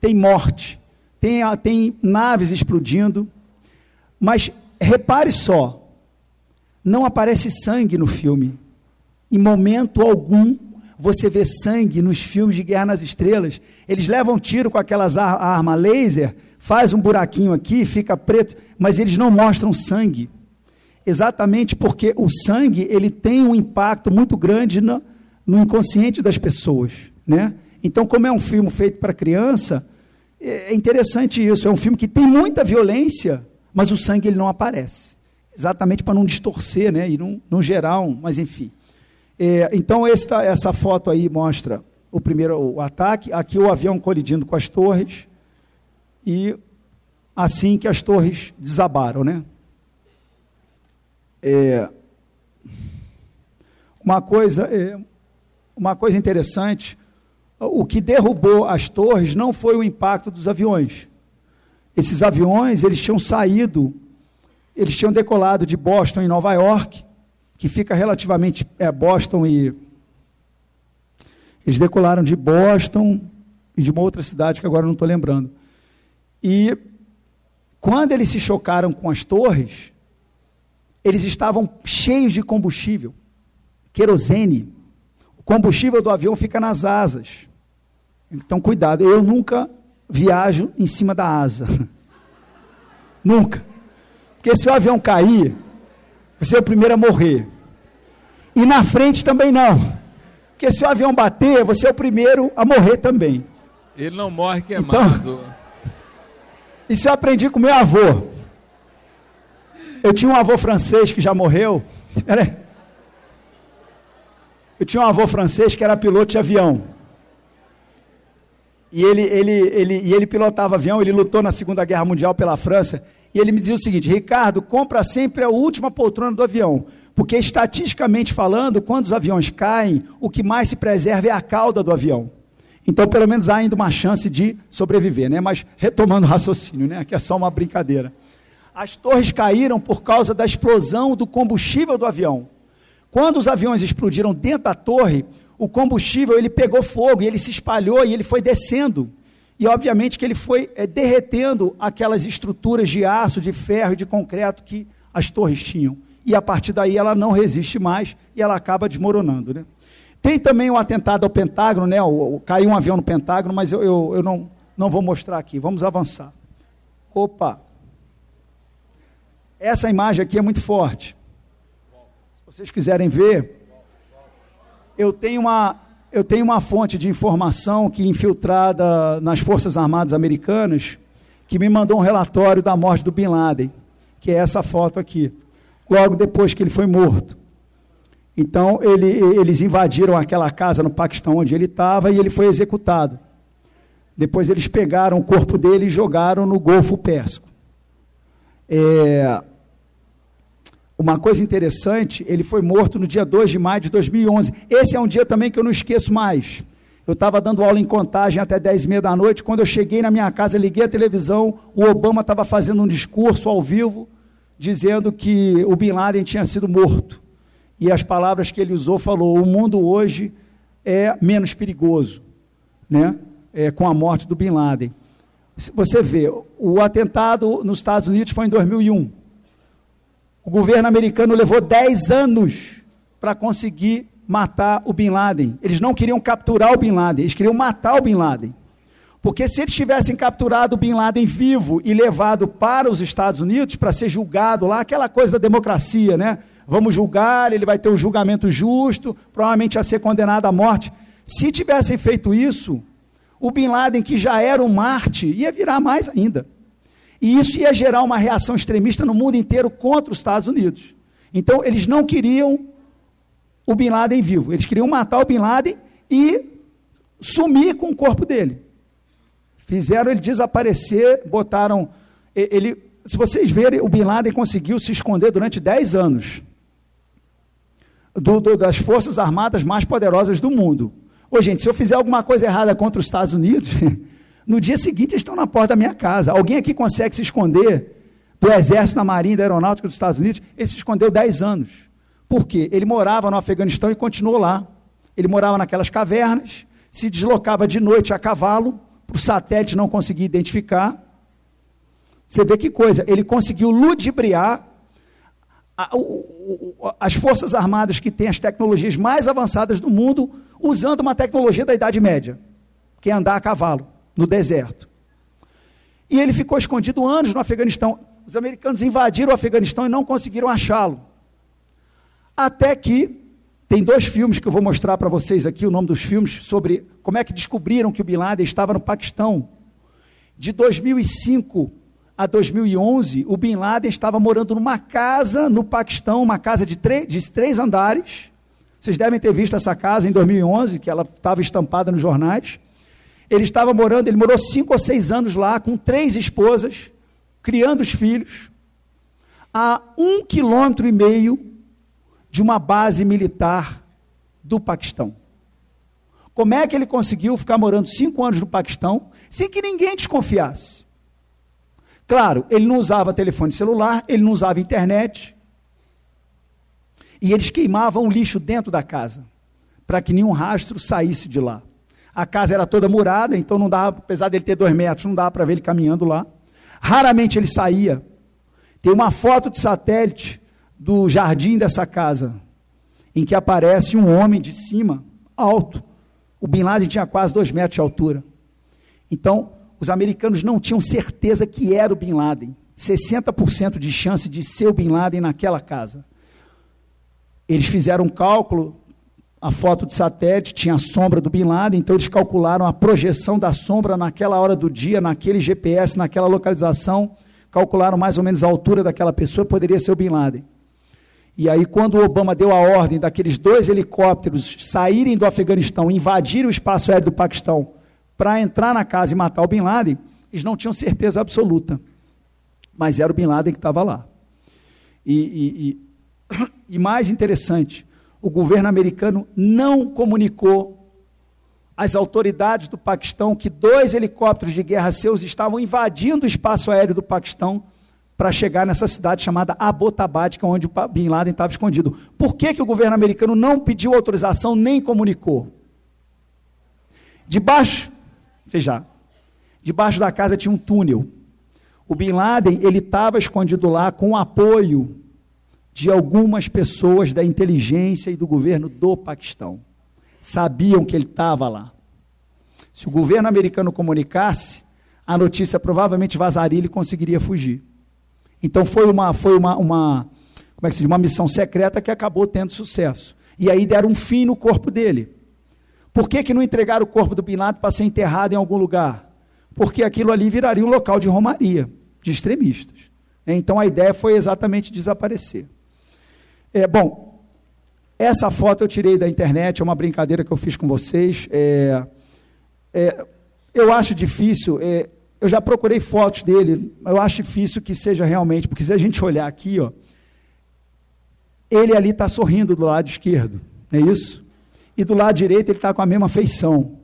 [SPEAKER 2] tem morte, tem, tem naves explodindo, mas repare só, não aparece sangue no filme. Em momento algum você vê sangue nos filmes de Guerra nas Estrelas. Eles levam tiro com aquelas ar arma laser, faz um buraquinho aqui, fica preto, mas eles não mostram sangue. Exatamente porque o sangue ele tem um impacto muito grande no, no inconsciente das pessoas, né? Então, como é um filme feito para criança, é, é interessante isso. É um filme que tem muita violência, mas o sangue ele não aparece, exatamente para não distorcer, né? E não, não gerar um, mas enfim. É, então esta, essa foto aí mostra o primeiro o ataque, aqui o avião colidindo com as torres e assim que as torres desabaram, né? É, uma coisa, é, uma coisa interessante, o que derrubou as torres não foi o impacto dos aviões. Esses aviões, eles tinham saído, eles tinham decolado de Boston em Nova York, que fica relativamente é, Boston e eles decolaram de Boston e de uma outra cidade que agora não estou lembrando. E quando eles se chocaram com as torres, eles estavam cheios de combustível, querosene. O combustível do avião fica nas asas. Então, cuidado, eu nunca viajo em cima da asa. nunca. Porque se o avião cair, você é o primeiro a morrer. E na frente também não. Porque se o avião bater, você é o primeiro a morrer também.
[SPEAKER 1] Ele não morre queimado. Então,
[SPEAKER 2] isso eu aprendi com meu avô. Eu tinha um avô francês que já morreu. Eu tinha um avô francês que era piloto de avião. E ele, ele, ele, e ele pilotava avião, ele lutou na Segunda Guerra Mundial pela França. E ele me dizia o seguinte: Ricardo, compra sempre a última poltrona do avião. Porque estatisticamente falando, quando os aviões caem, o que mais se preserva é a cauda do avião. Então, pelo menos há ainda uma chance de sobreviver, né? Mas retomando o raciocínio, né? Aqui é só uma brincadeira. As torres caíram por causa da explosão do combustível do avião. Quando os aviões explodiram dentro da torre, o combustível ele pegou fogo e ele se espalhou e ele foi descendo. E obviamente que ele foi é, derretendo aquelas estruturas de aço, de ferro e de concreto que as torres tinham. E a partir daí ela não resiste mais e ela acaba desmoronando. Né? Tem também o atentado ao Pentágono, né? O, o, caiu um avião no Pentágono, mas eu, eu, eu não, não vou mostrar aqui. Vamos avançar. Opa! Essa imagem aqui é muito forte. Se vocês quiserem ver, eu tenho uma, eu tenho uma fonte de informação que infiltrada nas Forças Armadas Americanas, que me mandou um relatório da morte do Bin Laden, que é essa foto aqui, logo depois que ele foi morto. Então, ele, eles invadiram aquela casa no Paquistão onde ele estava e ele foi executado. Depois eles pegaram o corpo dele e jogaram no Golfo Pérsico. É, uma coisa interessante, ele foi morto no dia 2 de maio de 2011. Esse é um dia também que eu não esqueço mais. Eu estava dando aula em contagem até 10 e meia da noite. Quando eu cheguei na minha casa, liguei a televisão. O Obama estava fazendo um discurso ao vivo, dizendo que o Bin Laden tinha sido morto. E as palavras que ele usou falou: o mundo hoje é menos perigoso, né? É, com a morte do Bin Laden. Você vê, o atentado nos Estados Unidos foi em 2001. O governo americano levou 10 anos para conseguir matar o Bin Laden. Eles não queriam capturar o Bin Laden, eles queriam matar o Bin Laden. Porque se eles tivessem capturado o Bin Laden vivo e levado para os Estados Unidos para ser julgado lá, aquela coisa da democracia, né? Vamos julgar, ele vai ter um julgamento justo, provavelmente a ser condenado à morte. Se tivessem feito isso, o Bin Laden, que já era um Marte, ia virar mais ainda. E isso ia gerar uma reação extremista no mundo inteiro contra os Estados Unidos. Então, eles não queriam o Bin Laden vivo, eles queriam matar o Bin Laden e sumir com o corpo dele. Fizeram ele desaparecer, botaram. Ele, se vocês verem, o Bin Laden conseguiu se esconder durante 10 anos do, do, das forças armadas mais poderosas do mundo. Ô, gente, se eu fizer alguma coisa errada contra os Estados Unidos, no dia seguinte eles estão na porta da minha casa. Alguém aqui consegue se esconder do Exército, da Marinha, da Aeronáutica dos Estados Unidos? Ele se escondeu 10 anos. Por quê? Ele morava no Afeganistão e continuou lá. Ele morava naquelas cavernas, se deslocava de noite a cavalo, para o satélite não conseguir identificar. Você vê que coisa, ele conseguiu ludibriar a, o, o, as forças armadas que têm as tecnologias mais avançadas do mundo usando uma tecnologia da Idade Média, que é andar a cavalo no deserto. E ele ficou escondido anos no Afeganistão. Os americanos invadiram o Afeganistão e não conseguiram achá-lo. Até que tem dois filmes que eu vou mostrar para vocês aqui, o nome dos filmes, sobre como é que descobriram que o Bin Laden estava no Paquistão. De 2005 a 2011, o Bin Laden estava morando numa casa no Paquistão, uma casa de, de três andares. Vocês devem ter visto essa casa em 2011, que ela estava estampada nos jornais. Ele estava morando, ele morou cinco ou seis anos lá, com três esposas, criando os filhos, a um quilômetro e meio de uma base militar do Paquistão. Como é que ele conseguiu ficar morando cinco anos no Paquistão sem que ninguém desconfiasse? Claro, ele não usava telefone celular, ele não usava internet. E eles queimavam lixo dentro da casa, para que nenhum rastro saísse de lá. A casa era toda murada, então não dava, apesar dele ter dois metros, não dava para ver ele caminhando lá. Raramente ele saía. Tem uma foto de satélite do jardim dessa casa, em que aparece um homem de cima, alto. O Bin Laden tinha quase dois metros de altura. Então, os americanos não tinham certeza que era o Bin Laden. 60% de chance de ser o Bin Laden naquela casa. Eles fizeram um cálculo, a foto de satélite tinha a sombra do Bin Laden, então eles calcularam a projeção da sombra naquela hora do dia, naquele GPS, naquela localização, calcularam mais ou menos a altura daquela pessoa, poderia ser o Bin Laden. E aí, quando o Obama deu a ordem daqueles dois helicópteros saírem do Afeganistão, invadirem o espaço aéreo do Paquistão para entrar na casa e matar o Bin Laden, eles não tinham certeza absoluta. Mas era o Bin Laden que estava lá. E, e, e, e mais interessante, o governo americano não comunicou às autoridades do Paquistão que dois helicópteros de guerra seus estavam invadindo o espaço aéreo do Paquistão para chegar nessa cidade chamada Abbottabad, que é onde o Bin Laden estava escondido. Por que, que o governo americano não pediu autorização nem comunicou? Debaixo, veja, debaixo da casa tinha um túnel. O Bin Laden ele estava escondido lá com apoio de algumas pessoas da inteligência e do governo do Paquistão. Sabiam que ele estava lá. Se o governo americano comunicasse, a notícia provavelmente vazaria e ele conseguiria fugir. Então foi uma, foi uma, uma, como é que se diz? uma missão secreta que acabou tendo sucesso. E aí deram um fim no corpo dele. Por que, que não entregaram o corpo do Bin Laden para ser enterrado em algum lugar? Porque aquilo ali viraria um local de romaria, de extremistas. Então a ideia foi exatamente desaparecer. É, bom, essa foto eu tirei da internet, é uma brincadeira que eu fiz com vocês. É, é, eu acho difícil, é, eu já procurei fotos dele, eu acho difícil que seja realmente, porque se a gente olhar aqui, ó, ele ali está sorrindo do lado esquerdo, não é isso? E do lado direito ele está com a mesma feição.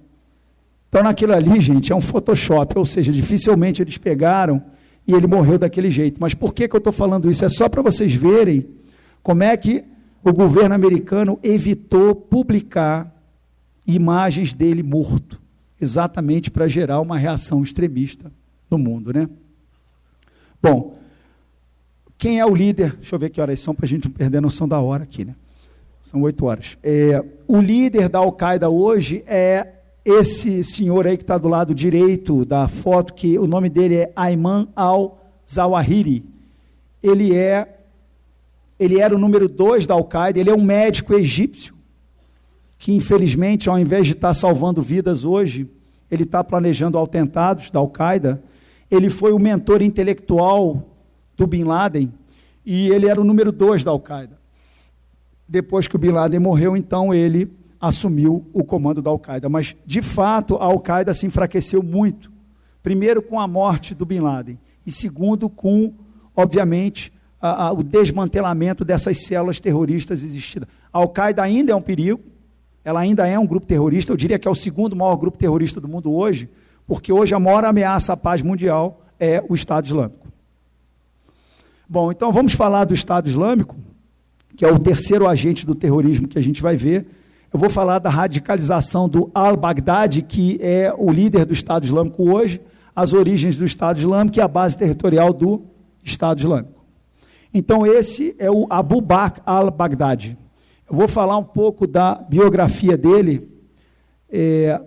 [SPEAKER 2] Então naquilo ali, gente, é um Photoshop, ou seja, dificilmente eles pegaram e ele morreu daquele jeito. Mas por que, que eu estou falando isso? É só para vocês verem como é que o governo americano evitou publicar imagens dele morto exatamente para gerar uma reação extremista no mundo, né? Bom, quem é o líder? Deixa eu ver que horas são para a gente não perder a noção da hora aqui, né? São oito horas. É, o líder da Al-Qaeda hoje é esse senhor aí que está do lado direito da foto, que o nome dele é Ayman al-Zawahiri. Ele é ele era o número dois da Al-Qaeda, ele é um médico egípcio que infelizmente, ao invés de estar salvando vidas hoje, ele está planejando atentados da Al-Qaeda. Ele foi o mentor intelectual do Bin Laden e ele era o número dois da Al-Qaeda. Depois que o Bin Laden morreu, então ele assumiu o comando da Al-Qaeda. Mas, de fato, a Al-Qaeda se enfraqueceu muito. Primeiro, com a morte do Bin Laden, e segundo, com, obviamente, a, a, o desmantelamento dessas células terroristas existidas. A Al-Qaeda ainda é um perigo, ela ainda é um grupo terrorista, eu diria que é o segundo maior grupo terrorista do mundo hoje, porque hoje a maior ameaça à paz mundial é o Estado Islâmico. Bom, então vamos falar do Estado Islâmico, que é o terceiro agente do terrorismo que a gente vai ver. Eu vou falar da radicalização do al-Baghdadi, que é o líder do Estado Islâmico hoje, as origens do Estado Islâmico e a base territorial do Estado Islâmico. Então, esse é o Abu Bakr al-Baghdadi. Eu vou falar um pouco da biografia dele. É,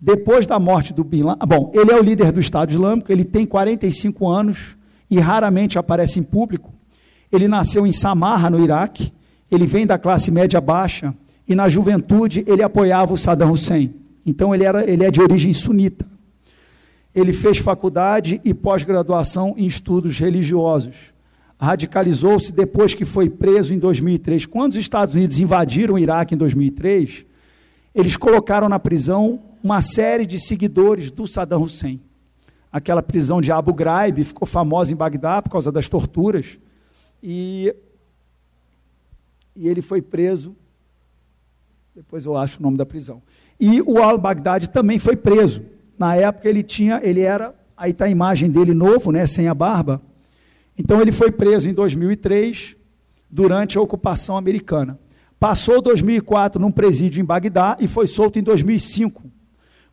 [SPEAKER 2] depois da morte do Bin Laden. Bom, ele é o líder do Estado Islâmico, ele tem 45 anos e raramente aparece em público. Ele nasceu em Samarra, no Iraque. Ele vem da classe média baixa e na juventude ele apoiava o Saddam Hussein. Então ele, era, ele é de origem sunita. Ele fez faculdade e pós-graduação em estudos religiosos. Radicalizou-se depois que foi preso em 2003. Quando os Estados Unidos invadiram o Iraque em 2003, eles colocaram na prisão uma série de seguidores do Saddam Hussein. Aquela prisão de Abu Ghraib ficou famosa em Bagdá por causa das torturas. E, e ele foi preso. Depois eu acho o nome da prisão. E o al-Baghdadi também foi preso. Na época ele tinha, ele era, aí está a imagem dele novo, né, sem a barba. Então ele foi preso em 2003 durante a ocupação americana. Passou 2004 num presídio em Bagdá e foi solto em 2005.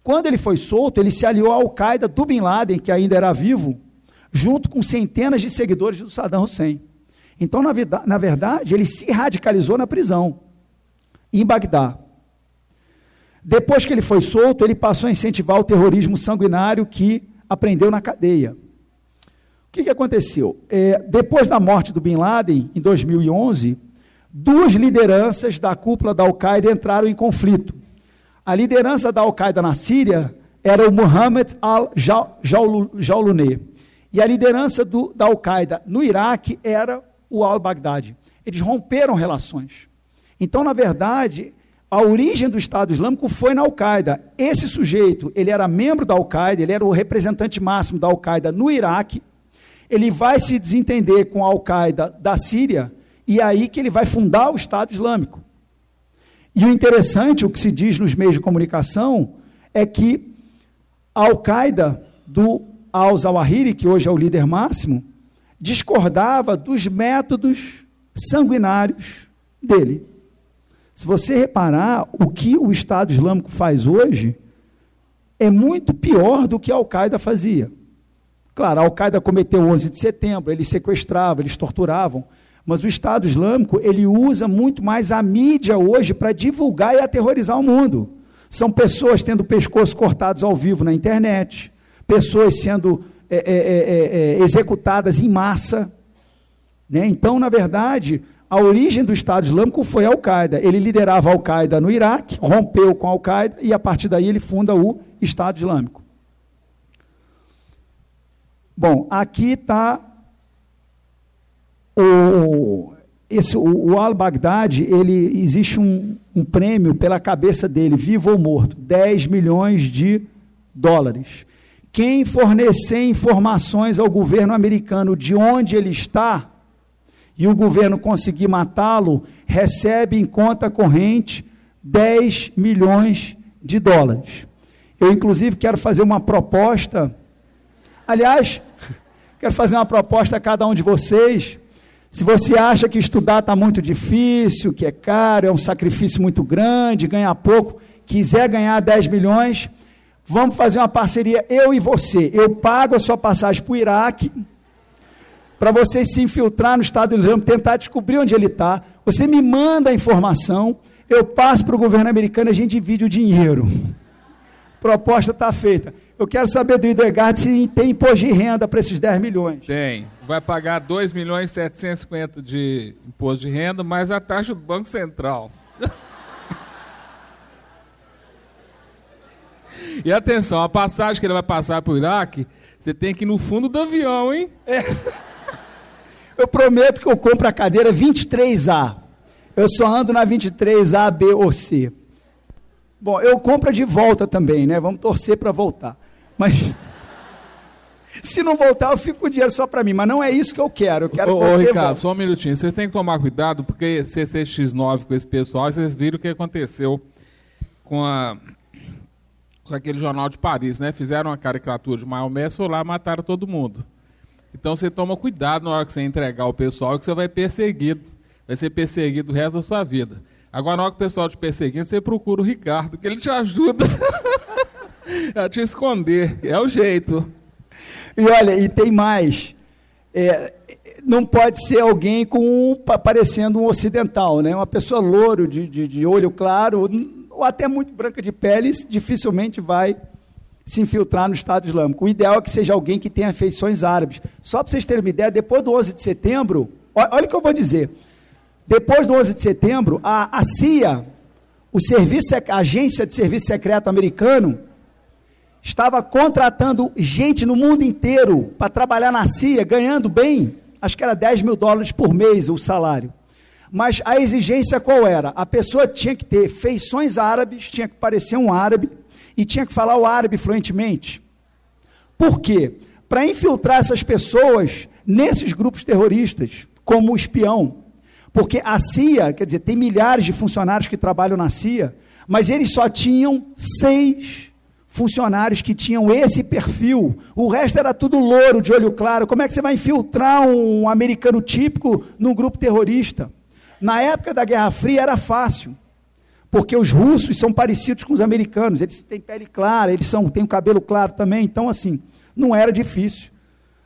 [SPEAKER 2] Quando ele foi solto, ele se aliou à Al-Qaeda do Bin Laden, que ainda era vivo, junto com centenas de seguidores do Saddam Hussein. Então, na, na verdade, ele se radicalizou na prisão, em Bagdá. Depois que ele foi solto, ele passou a incentivar o terrorismo sanguinário que aprendeu na cadeia. O que, que aconteceu? É, depois da morte do Bin Laden, em 2011, duas lideranças da cúpula da Al-Qaeda entraram em conflito. A liderança da Al-Qaeda na Síria era o Mohammed al-Jauluneh. E a liderança do, da Al-Qaeda no Iraque era o al-Baghdadi. Eles romperam relações. Então, na verdade, a origem do Estado Islâmico foi na Al-Qaeda. Esse sujeito, ele era membro da Al-Qaeda, ele era o representante máximo da Al-Qaeda no Iraque. Ele vai se desentender com a Al-Qaeda da Síria e é aí que ele vai fundar o Estado Islâmico. E o interessante, o que se diz nos meios de comunicação, é que a Al-Qaeda do al-Zawahiri, que hoje é o líder máximo, discordava dos métodos sanguinários dele. Se você reparar, o que o Estado Islâmico faz hoje é muito pior do que a Al-Qaeda fazia. Claro, a Al-Qaeda cometeu 11 de setembro, eles sequestravam, eles torturavam, mas o Estado Islâmico, ele usa muito mais a mídia hoje para divulgar e aterrorizar o mundo. São pessoas tendo o pescoço cortados ao vivo na internet, pessoas sendo é, é, é, é executadas em massa. Né? Então, na verdade, a origem do Estado Islâmico foi a Al-Qaeda. Ele liderava a Al-Qaeda no Iraque, rompeu com a Al-Qaeda e a partir daí ele funda o Estado Islâmico. Bom, aqui está o, o, o al-Baghdadi, ele existe um, um prêmio pela cabeça dele, vivo ou morto, 10 milhões de dólares. Quem fornecer informações ao governo americano de onde ele está, e o governo conseguir matá-lo, recebe em conta corrente 10 milhões de dólares. Eu, inclusive, quero fazer uma proposta. Aliás, quero fazer uma proposta a cada um de vocês. Se você acha que estudar está muito difícil, que é caro, é um sacrifício muito grande, ganha pouco, quiser ganhar 10 milhões, vamos fazer uma parceria, eu e você. Eu pago a sua passagem para o Iraque para você se infiltrar no Estado Islâmico, tentar descobrir onde ele está. Você me manda a informação, eu passo para o governo americano a gente divide o dinheiro. Proposta está feita. Eu quero saber do Idegard se tem imposto de renda para esses 10 milhões.
[SPEAKER 1] Tem. Vai pagar 2 milhões e 750 de imposto de renda, mais a taxa do Banco Central. e atenção, a passagem que ele vai passar para o Iraque, você tem que ir no fundo do avião, hein? É.
[SPEAKER 2] Eu prometo que eu compro a cadeira 23A. Eu só ando na 23A, B ou C. Bom, eu compro de volta também, né? Vamos torcer para voltar. Mas se não voltar, eu fico com o dinheiro só para mim. Mas não é isso que eu quero. Eu quero
[SPEAKER 1] ô,
[SPEAKER 2] que ô,
[SPEAKER 1] Ricardo,
[SPEAKER 2] volte.
[SPEAKER 1] só um minutinho. Vocês têm que tomar cuidado, porque CCX9 com esse pessoal, vocês viram o que aconteceu com, a, com aquele jornal de Paris, né? Fizeram uma caricatura de Maomé, lá mataram todo mundo. Então você toma cuidado na hora que você entregar o pessoal, que você vai perseguido. Vai ser perseguido o resto da sua vida. Agora, na hora que o pessoal te perseguindo, você procura o Ricardo, que ele te ajuda a te esconder. É o jeito.
[SPEAKER 2] E olha, e tem mais. É, não pode ser alguém com parecendo um ocidental, né? Uma pessoa louro, de, de, de olho claro, ou até muito branca de pele, dificilmente vai se infiltrar no Estado Islâmico. O ideal é que seja alguém que tenha feições árabes. Só para vocês terem uma ideia, depois do 11 de setembro, olha o que eu vou dizer. Depois do 11 de setembro, a, a CIA, o serviço, a agência de serviço secreto americano, estava contratando gente no mundo inteiro para trabalhar na CIA, ganhando bem, acho que era 10 mil dólares por mês o salário. Mas a exigência qual era? A pessoa tinha que ter feições árabes, tinha que parecer um árabe e tinha que falar o árabe fluentemente. Por quê? Para infiltrar essas pessoas nesses grupos terroristas, como espião. Porque a CIA, quer dizer, tem milhares de funcionários que trabalham na CIA, mas eles só tinham seis funcionários que tinham esse perfil. O resto era tudo louro, de olho claro. Como é que você vai infiltrar um americano típico num grupo terrorista? Na época da Guerra Fria era fácil, porque os russos são parecidos com os americanos. Eles têm pele clara, eles são, têm o cabelo claro também. Então, assim, não era difícil.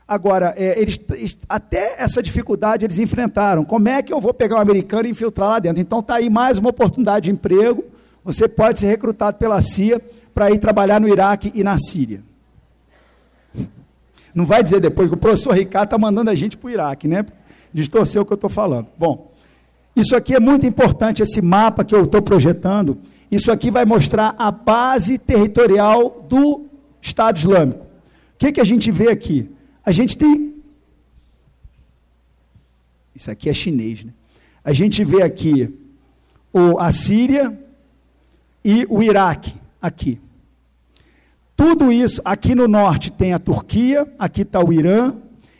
[SPEAKER 2] Agora, é, eles, até essa dificuldade eles enfrentaram. Como é que eu vou pegar um americano e infiltrar lá dentro? Então está aí mais uma oportunidade de emprego. Você pode ser recrutado pela CIA para ir trabalhar no Iraque e na Síria. Não vai dizer depois que o professor Ricardo está mandando a gente para o Iraque, né? Distorcer o que eu estou falando. Bom, isso aqui é muito importante, esse mapa que eu estou projetando. Isso aqui vai mostrar a base territorial do Estado Islâmico. O que, que a gente vê aqui? A gente tem. Isso aqui é chinês, né? A gente vê aqui o, a Síria e o Iraque, aqui. Tudo isso, aqui no norte tem a Turquia, aqui está o Irã.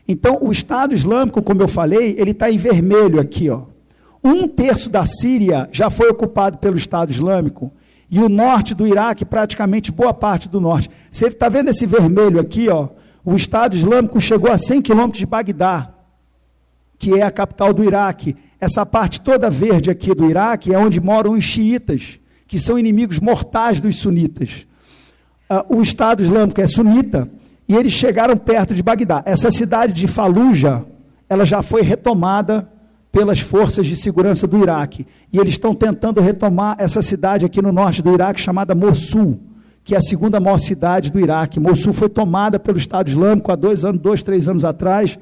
[SPEAKER 2] Então, o Estado Islâmico, como eu falei, ele está em vermelho aqui, ó. Um terço da Síria já foi ocupado pelo Estado Islâmico e o norte do Iraque, praticamente boa parte do norte. Você está vendo esse vermelho aqui, ó? O Estado Islâmico chegou a 100 quilômetros de Bagdá, que é a capital do Iraque. Essa parte toda verde aqui do Iraque é onde moram os xiitas, que são inimigos mortais dos sunitas. Uh, o Estado Islâmico é sunita e eles chegaram perto de Bagdá. Essa cidade de Faluja, ela já foi retomada pelas forças de segurança do Iraque. E eles estão tentando retomar essa cidade aqui no norte do Iraque, chamada Mossul que é a segunda maior cidade do Iraque. Mossul foi tomada pelo Estado Islâmico há dois anos, dois, três anos atrás,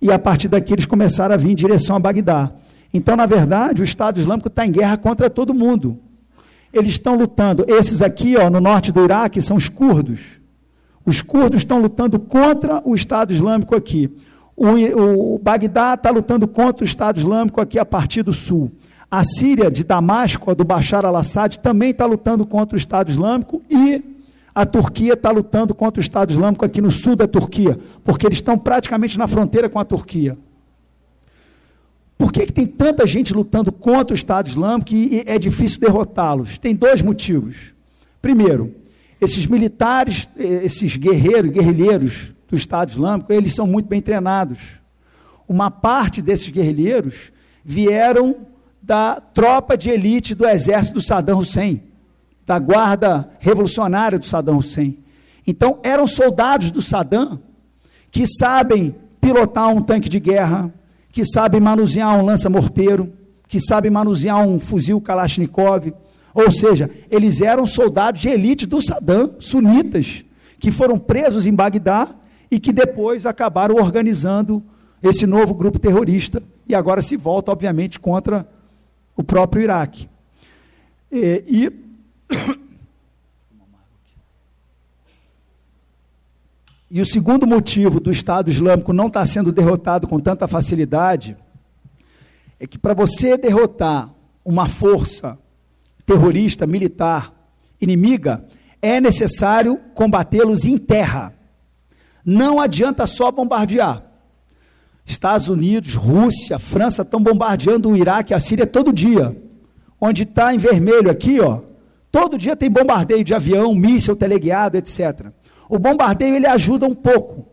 [SPEAKER 2] e a partir daqui eles começaram a vir em direção a Bagdá. Então, na verdade, o Estado Islâmico está em guerra contra todo mundo. Eles estão lutando. Esses aqui, ó, no norte do Iraque, são os curdos. Os curdos estão lutando contra o Estado Islâmico aqui. O, o Bagdá está lutando contra o Estado Islâmico aqui a partir do sul. A Síria de Damasco, a do Bashar al-Assad, também está lutando contra o Estado Islâmico e a Turquia está lutando contra o Estado Islâmico aqui no sul da Turquia, porque eles estão praticamente na fronteira com a Turquia. Por que, que tem tanta gente lutando contra o Estado Islâmico e é difícil derrotá-los? Tem dois motivos. Primeiro, esses militares, esses guerreiros, guerrilheiros do Estado Islâmico, eles são muito bem treinados. Uma parte desses guerrilheiros vieram da tropa de elite do exército do Saddam Hussein, da guarda revolucionária do Saddam Hussein. Então, eram soldados do Saddam que sabem pilotar um tanque de guerra, que sabem manusear um lança-morteiro, que sabem manusear um fuzil Kalashnikov. Ou seja, eles eram soldados de elite do Saddam, sunitas, que foram presos em Bagdá e que depois acabaram organizando esse novo grupo terrorista e agora se volta, obviamente, contra o próprio Iraque. E, e E o segundo motivo do Estado Islâmico não estar sendo derrotado com tanta facilidade é que para você derrotar uma força terrorista, militar, inimiga, é necessário combatê-los em terra. Não adianta só bombardear. Estados Unidos, Rússia, França estão bombardeando o Iraque e a Síria todo dia. Onde está em vermelho aqui, ó, todo dia tem bombardeio de avião, míssil teleguiado, etc. O bombardeio ele ajuda um pouco,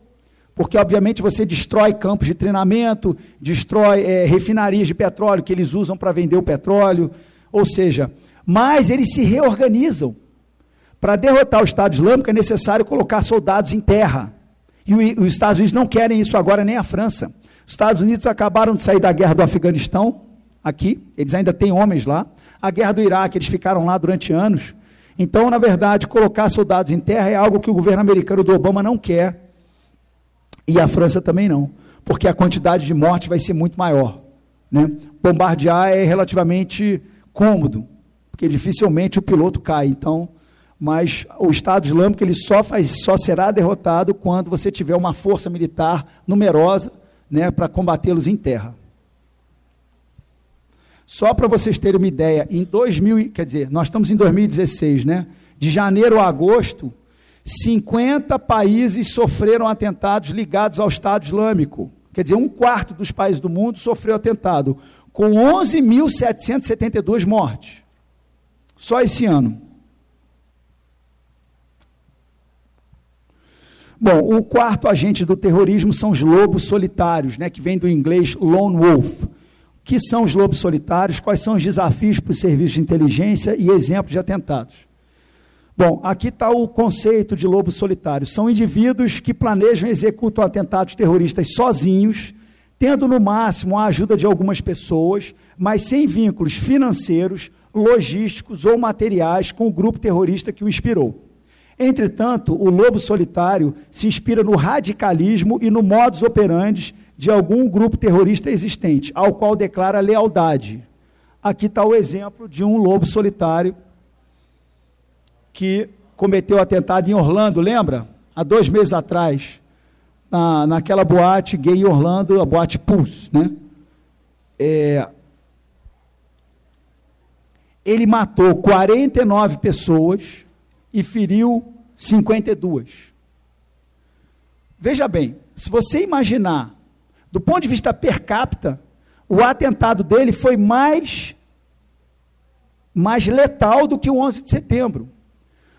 [SPEAKER 2] porque obviamente você destrói campos de treinamento, destrói é, refinarias de petróleo que eles usam para vender o petróleo, ou seja, mas eles se reorganizam. Para derrotar o Estado Islâmico é necessário colocar soldados em terra. E os Estados Unidos não querem isso agora, nem a França. Os Estados Unidos acabaram de sair da guerra do Afeganistão, aqui, eles ainda têm homens lá. A guerra do Iraque, eles ficaram lá durante anos. Então, na verdade, colocar soldados em terra é algo que o governo americano do Obama não quer. E a França também não, porque a quantidade de mortes vai ser muito maior. Né? Bombardear é relativamente cômodo, porque dificilmente o piloto cai. Então, mas o Estado Islâmico ele só, faz, só será derrotado quando você tiver uma força militar numerosa né, para combatê-los em terra. Só para vocês terem uma ideia, em 2000, quer dizer, nós estamos em 2016, né? De janeiro a agosto, 50 países sofreram atentados ligados ao Estado Islâmico. Quer dizer, um quarto dos países do mundo sofreu atentado, com 11.772 mortes. Só esse ano. Bom, o quarto agente do terrorismo são os lobos solitários, né, que vem do inglês lone wolf. O que são os lobos solitários? Quais são os desafios para os serviços de inteligência e exemplos de atentados? Bom, aqui está o conceito de lobo solitário. São indivíduos que planejam e executam atentados terroristas sozinhos, tendo no máximo a ajuda de algumas pessoas, mas sem vínculos financeiros, logísticos ou materiais com o grupo terrorista que o inspirou. Entretanto, o lobo solitário se inspira no radicalismo e no modus operandi de algum grupo terrorista existente, ao qual declara lealdade. Aqui está o exemplo de um lobo solitário que cometeu atentado em Orlando, lembra? Há dois meses atrás, na, naquela boate gay em Orlando, a boate Pulse, né? É, ele matou 49 pessoas e feriu 52. Veja bem, se você imaginar, do ponto de vista per capita, o atentado dele foi mais, mais letal do que o 11 de setembro.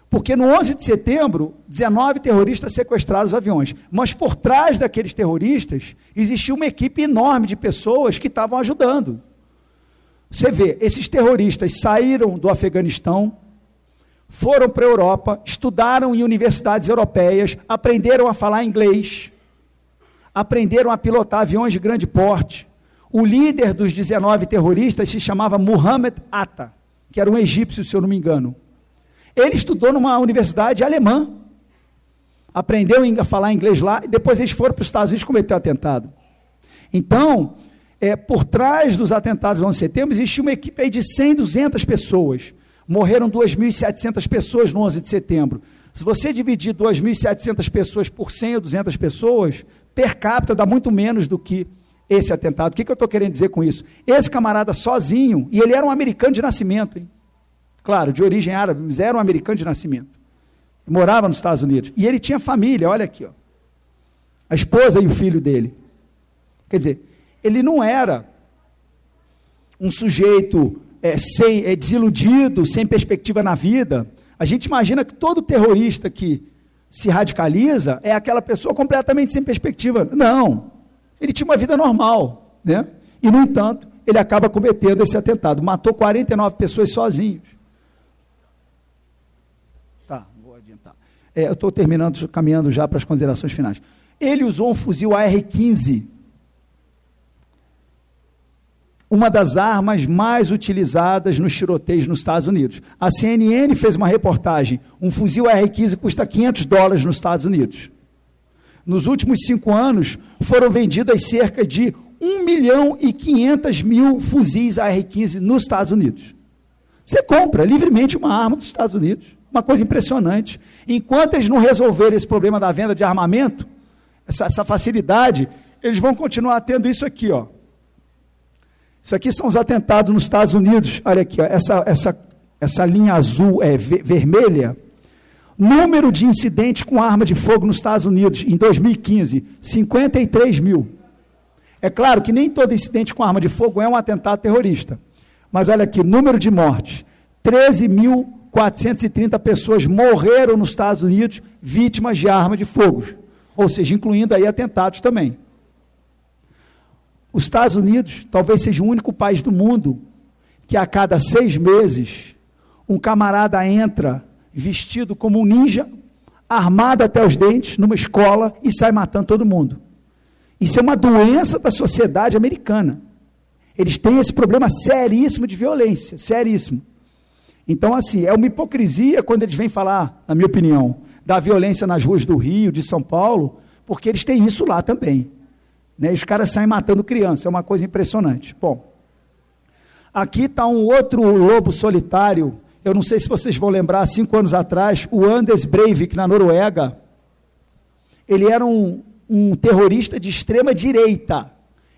[SPEAKER 2] Porque no 11 de setembro, 19 terroristas sequestraram os aviões. Mas por trás daqueles terroristas, existia uma equipe enorme de pessoas que estavam ajudando. Você vê, esses terroristas saíram do Afeganistão, foram para a Europa, estudaram em universidades europeias, aprenderam a falar inglês, aprenderam a pilotar aviões de grande porte. O líder dos 19 terroristas se chamava Muhammad Atta, que era um egípcio, se eu não me engano. Ele estudou numa universidade alemã, aprendeu a falar inglês lá, e depois eles foram para os Estados Unidos e cometeram atentado. Então, é, por trás dos atentados do 11 de setembro, existia uma equipe de 100, 200 pessoas Morreram 2.700 pessoas no 11 de setembro. Se você dividir 2.700 pessoas por 100 ou 200 pessoas, per capita dá muito menos do que esse atentado. O que, que eu estou querendo dizer com isso? Esse camarada sozinho, e ele era um americano de nascimento, hein? claro, de origem árabe, mas era um americano de nascimento. Morava nos Estados Unidos. E ele tinha família, olha aqui, ó. a esposa e o filho dele. Quer dizer, ele não era um sujeito é, sem, é, desiludido, sem perspectiva na vida. A gente imagina que todo terrorista que se radicaliza é aquela pessoa completamente sem perspectiva. Não. Ele tinha uma vida normal. Né? E, no entanto, ele acaba cometendo esse atentado. Matou 49 pessoas sozinho. Tá, vou adiantar. É, eu estou terminando, caminhando já para as considerações finais. Ele usou um fuzil AR-15 uma das armas mais utilizadas nos tiroteios nos Estados Unidos. A CNN fez uma reportagem: um fuzil R-15 custa 500 dólares nos Estados Unidos. Nos últimos cinco anos, foram vendidas cerca de 1 milhão e 500 mil fuzis AR-15 nos Estados Unidos. Você compra livremente uma arma dos Estados Unidos. Uma coisa impressionante. Enquanto eles não resolverem esse problema da venda de armamento, essa, essa facilidade, eles vão continuar tendo isso aqui, ó. Isso aqui são os atentados nos Estados Unidos. Olha aqui, ó, essa, essa, essa linha azul é vermelha. Número de incidentes com arma de fogo nos Estados Unidos em 2015: 53 mil. É claro que nem todo incidente com arma de fogo é um atentado terrorista. Mas olha aqui, número de mortes: 13.430 pessoas morreram nos Estados Unidos vítimas de arma de fogo. Ou seja, incluindo aí atentados também. Os Estados Unidos talvez seja o único país do mundo que a cada seis meses um camarada entra vestido como um ninja, armado até os dentes, numa escola e sai matando todo mundo. Isso é uma doença da sociedade americana. Eles têm esse problema seríssimo de violência, seríssimo. Então, assim, é uma hipocrisia quando eles vêm falar, na minha opinião, da violência nas ruas do Rio, de São Paulo, porque eles têm isso lá também. Né? Os caras saem matando criança, é uma coisa impressionante. Bom, aqui está um outro lobo solitário. Eu não sei se vocês vão lembrar, cinco anos atrás, o Anders Breivik, na Noruega, ele era um, um terrorista de extrema direita.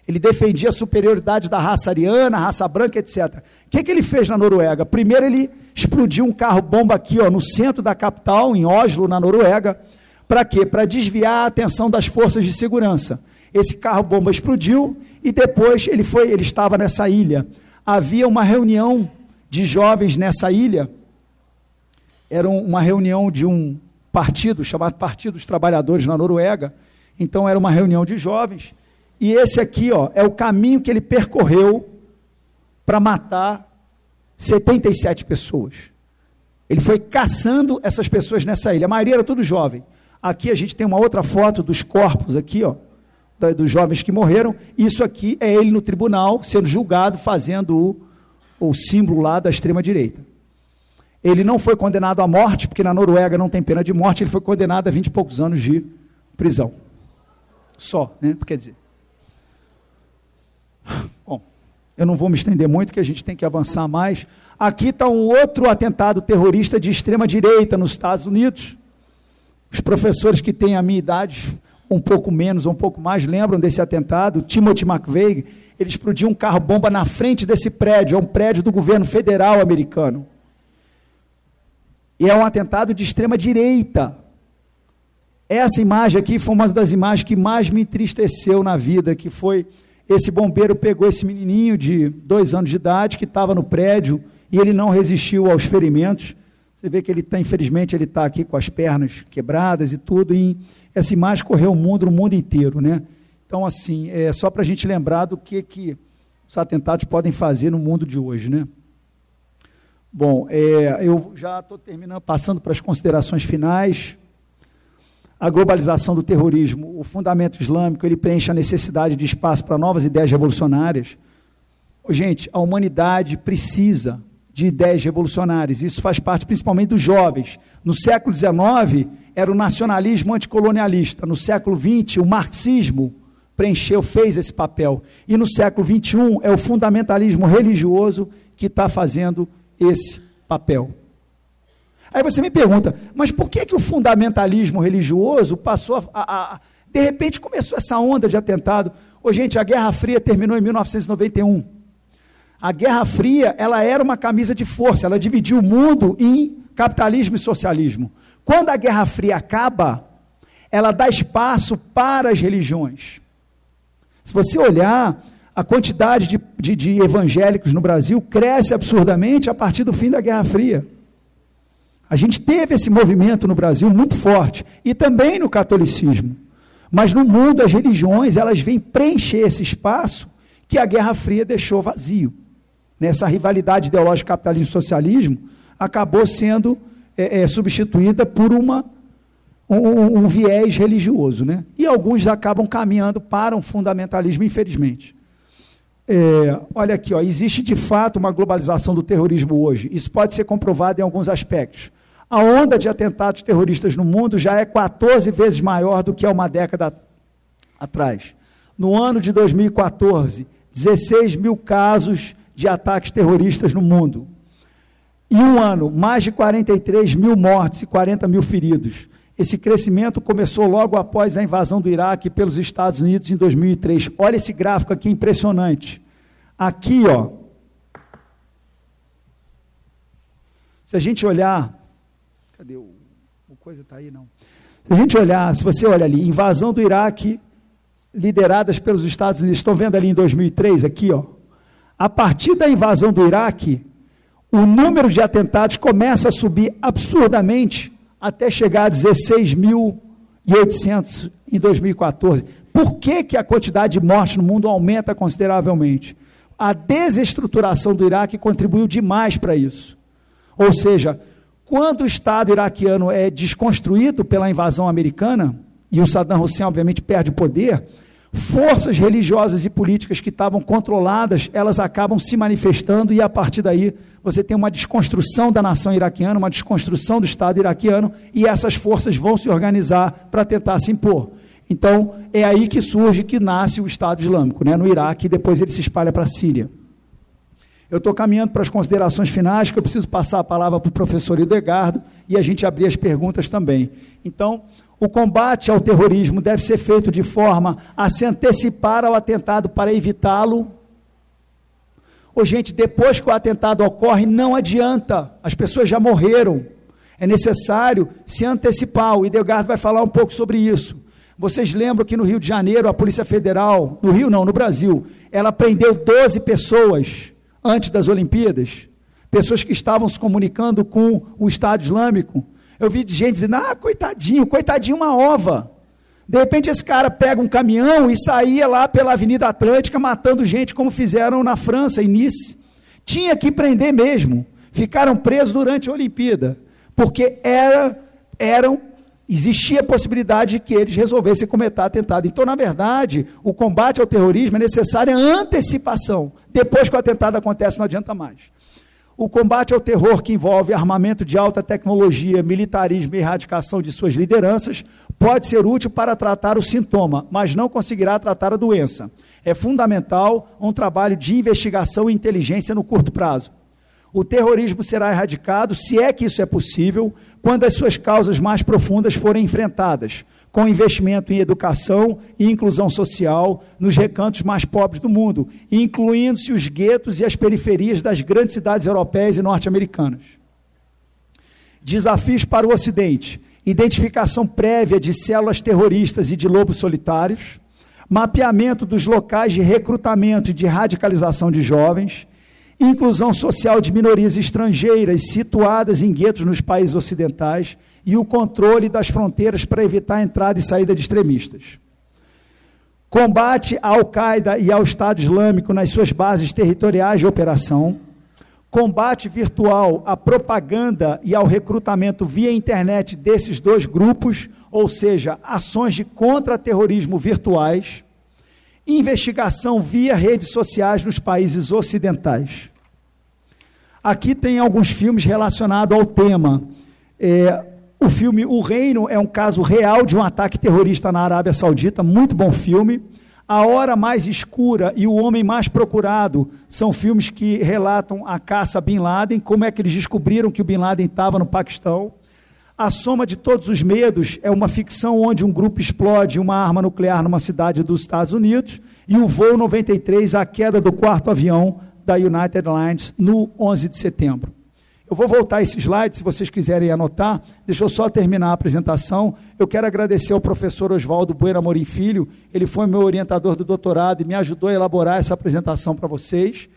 [SPEAKER 2] Ele defendia a superioridade da raça ariana, raça branca, etc. O que, que ele fez na Noruega? Primeiro, ele explodiu um carro-bomba aqui, ó, no centro da capital, em Oslo, na Noruega. Para quê? Para desviar a atenção das forças de segurança. Esse carro-bomba explodiu e depois ele foi, ele estava nessa ilha. Havia uma reunião de jovens nessa ilha. Era uma reunião de um partido chamado Partido dos Trabalhadores na Noruega. Então era uma reunião de jovens e esse aqui, ó, é o caminho que ele percorreu para matar 77 pessoas. Ele foi caçando essas pessoas nessa ilha. A maioria era tudo jovem. Aqui a gente tem uma outra foto dos corpos aqui, ó, dos jovens que morreram. Isso aqui é ele no tribunal, sendo julgado, fazendo o, o símbolo lá da extrema direita. Ele não foi condenado à morte, porque na Noruega não tem pena de morte, ele foi condenado a 20 e poucos anos de prisão. Só, né? Quer dizer, Bom, eu não vou me estender muito, que a gente tem que avançar mais. Aqui está um outro atentado terrorista de extrema direita nos Estados Unidos. Os professores que têm a minha idade, um pouco menos ou um pouco mais, lembram desse atentado. Timothy McVeigh, ele explodiu um carro-bomba na frente desse prédio, é um prédio do governo federal americano. E é um atentado de extrema direita. Essa imagem aqui foi uma das imagens que mais me entristeceu na vida, que foi esse bombeiro pegou esse menininho de dois anos de idade que estava no prédio e ele não resistiu aos ferimentos. Você vê que ele está, infelizmente, ele está aqui com as pernas quebradas e tudo. E essa imagem correu o mundo, o mundo inteiro, né? Então, assim, é só para a gente lembrar do que, que os atentados podem fazer no mundo de hoje, né? Bom, é, eu já estou terminando, passando para as considerações finais a globalização do terrorismo, o fundamento islâmico, ele preenche a necessidade de espaço para novas ideias revolucionárias. Gente, a humanidade precisa de ideias revolucionárias. Isso faz parte principalmente dos jovens. No século XIX, era o nacionalismo anticolonialista. No século XX, o marxismo preencheu, fez esse papel. E no século XXI, é o fundamentalismo religioso que está fazendo esse papel. Aí você me pergunta, mas por que, que o fundamentalismo religioso passou a, a, a De repente começou essa onda de atentado. Ô, gente, a Guerra Fria terminou em 1991. A Guerra Fria, ela era uma camisa de força, ela dividiu o mundo em capitalismo e socialismo. Quando a Guerra Fria acaba, ela dá espaço para as religiões. Se você olhar, a quantidade de, de, de evangélicos no Brasil cresce absurdamente a partir do fim da Guerra Fria. A gente teve esse movimento no Brasil muito forte e também no catolicismo. Mas no mundo as religiões, elas vêm preencher esse espaço que a Guerra Fria deixou vazio. Nessa rivalidade ideológica capitalismo socialismo acabou sendo é, é, substituída por uma um, um, viés religioso, né? E alguns acabam caminhando para um fundamentalismo, infelizmente. É, olha aqui, ó, existe de fato uma globalização do terrorismo hoje. Isso pode ser comprovado em alguns aspectos. A onda de atentados terroristas no mundo já é 14 vezes maior do que há uma década atrás. No ano de 2014, 16 mil casos de ataques terroristas no mundo. Em um ano, mais de 43 mil mortes e 40 mil feridos. Esse crescimento começou logo após a invasão do Iraque pelos Estados Unidos em 2003. Olha esse gráfico aqui impressionante. Aqui, ó. Se a gente olhar Cadê o, o coisa está aí não? Se a gente olhar, se você olha ali, invasão do Iraque lideradas pelos Estados Unidos, estão vendo ali em 2003 aqui, ó. A partir da invasão do Iraque, o número de atentados começa a subir absurdamente até chegar a 16.800 em 2014. Por que, que a quantidade de mortes no mundo aumenta consideravelmente? A desestruturação do Iraque contribuiu demais para isso. Ou seja, quando o Estado iraquiano é desconstruído pela invasão americana, e o Saddam Hussein, obviamente, perde o poder, forças religiosas e políticas que estavam controladas, elas acabam se manifestando e a partir daí você tem uma desconstrução da nação iraquiana, uma desconstrução do Estado iraquiano e essas forças vão se organizar para tentar se impor. Então, é aí que surge, que nasce o Estado Islâmico, né, no Iraque, e depois ele se espalha para a Síria. Eu estou caminhando para as considerações finais, que eu preciso passar a palavra para o professor Idegardo e a gente abrir as perguntas também. Então, o combate ao terrorismo deve ser feito de forma a se antecipar ao atentado para evitá-lo. Ô, gente, depois que o atentado ocorre, não adianta, as pessoas já morreram. É necessário se antecipar. O Idegardo vai falar um pouco sobre isso. Vocês lembram que no Rio de Janeiro, a Polícia Federal, no Rio não, no Brasil, ela prendeu 12 pessoas antes das Olimpíadas, pessoas que estavam se comunicando com o Estado Islâmico. Eu vi gente dizendo, ah, coitadinho, coitadinho uma ova. De repente esse cara pega um caminhão e saía lá pela Avenida Atlântica matando gente, como fizeram na França, em Nice. Tinha que prender mesmo. Ficaram presos durante a Olimpíada, porque era, eram existia a possibilidade de que eles resolvessem cometer atentado. Então, na verdade, o combate ao terrorismo é necessária antecipação. Depois que o atentado acontece, não adianta mais. O combate ao terror, que envolve armamento de alta tecnologia, militarismo e erradicação de suas lideranças, pode ser útil para tratar o sintoma, mas não conseguirá tratar a doença. É fundamental um trabalho de investigação e inteligência no curto prazo. O terrorismo será erradicado, se é que isso é possível, quando as suas causas mais profundas forem enfrentadas, com investimento em educação e inclusão social nos recantos mais pobres do mundo, incluindo-se os guetos e as periferias das grandes cidades europeias e norte-americanas. Desafios para o Ocidente: identificação prévia de células terroristas e de lobos solitários, mapeamento dos locais de recrutamento e de radicalização de jovens inclusão social de minorias estrangeiras situadas em guetos nos países ocidentais e o controle das fronteiras para evitar a entrada e saída de extremistas. Combate à Al-Qaeda e ao Estado Islâmico nas suas bases territoriais de operação. Combate virtual à propaganda e ao recrutamento via internet desses dois grupos, ou seja, ações de contra-terrorismo virtuais investigação via redes sociais nos países ocidentais. Aqui tem alguns filmes relacionados ao tema. É, o filme O Reino é um caso real de um ataque terrorista na Arábia Saudita, muito bom filme. A Hora Mais Escura e O Homem Mais Procurado são filmes que relatam a caça Bin Laden, como é que eles descobriram que o Bin Laden estava no Paquistão. A Soma de Todos os Medos é uma ficção onde um grupo explode uma arma nuclear numa cidade dos Estados Unidos e o voo 93, a queda do quarto avião da United Airlines no 11 de setembro. Eu vou voltar esse slide, se vocês quiserem anotar. Deixa eu só terminar a apresentação. Eu quero agradecer ao professor Oswaldo Bueno Amorim Filho. Ele foi meu orientador do doutorado e me ajudou a elaborar essa apresentação para vocês.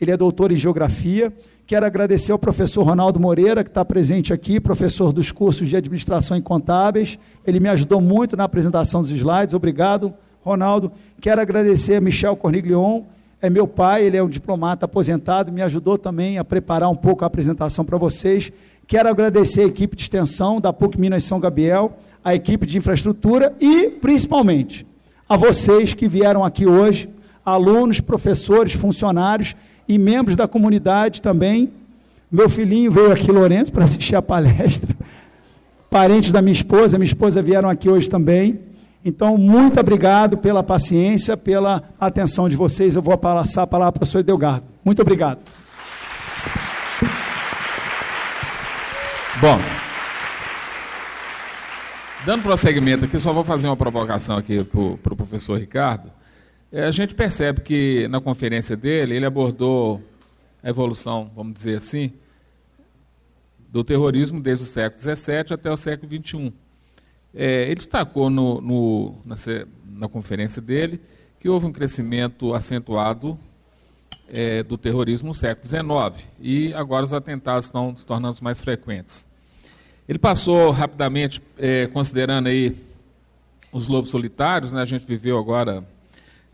[SPEAKER 2] Ele é doutor em Geografia. Quero agradecer ao professor Ronaldo Moreira, que está presente aqui, professor dos cursos de Administração e Contábeis. Ele me ajudou muito na apresentação dos slides. Obrigado, Ronaldo. Quero agradecer a Michel Corniglion, é meu pai, ele é um diplomata aposentado, me ajudou também a preparar um pouco a apresentação para vocês. Quero agradecer a equipe de extensão da PUC Minas São Gabriel, a equipe de infraestrutura e, principalmente, a vocês que vieram aqui hoje, alunos, professores, funcionários e membros da comunidade também. Meu filhinho veio aqui, Lourenço, para assistir a palestra. Parentes da minha esposa, minha esposa vieram aqui hoje também. Então, muito obrigado pela paciência, pela atenção de vocês. Eu vou passar a palavra para o professor Delgado. Muito obrigado.
[SPEAKER 1] Bom, dando prosseguimento aqui, só vou fazer uma provocação aqui para o pro professor Ricardo. É, a gente percebe que na conferência dele, ele abordou a evolução, vamos dizer assim, do terrorismo desde o século XVII até o século XXI. É, ele destacou no, no, na, na, conferência dele que houve um crescimento acentuado é, do terrorismo no século XIX e agora os atentados estão se tornando mais frequentes. Ele passou rapidamente, é, considerando aí os lobos solitários, né, a gente viveu agora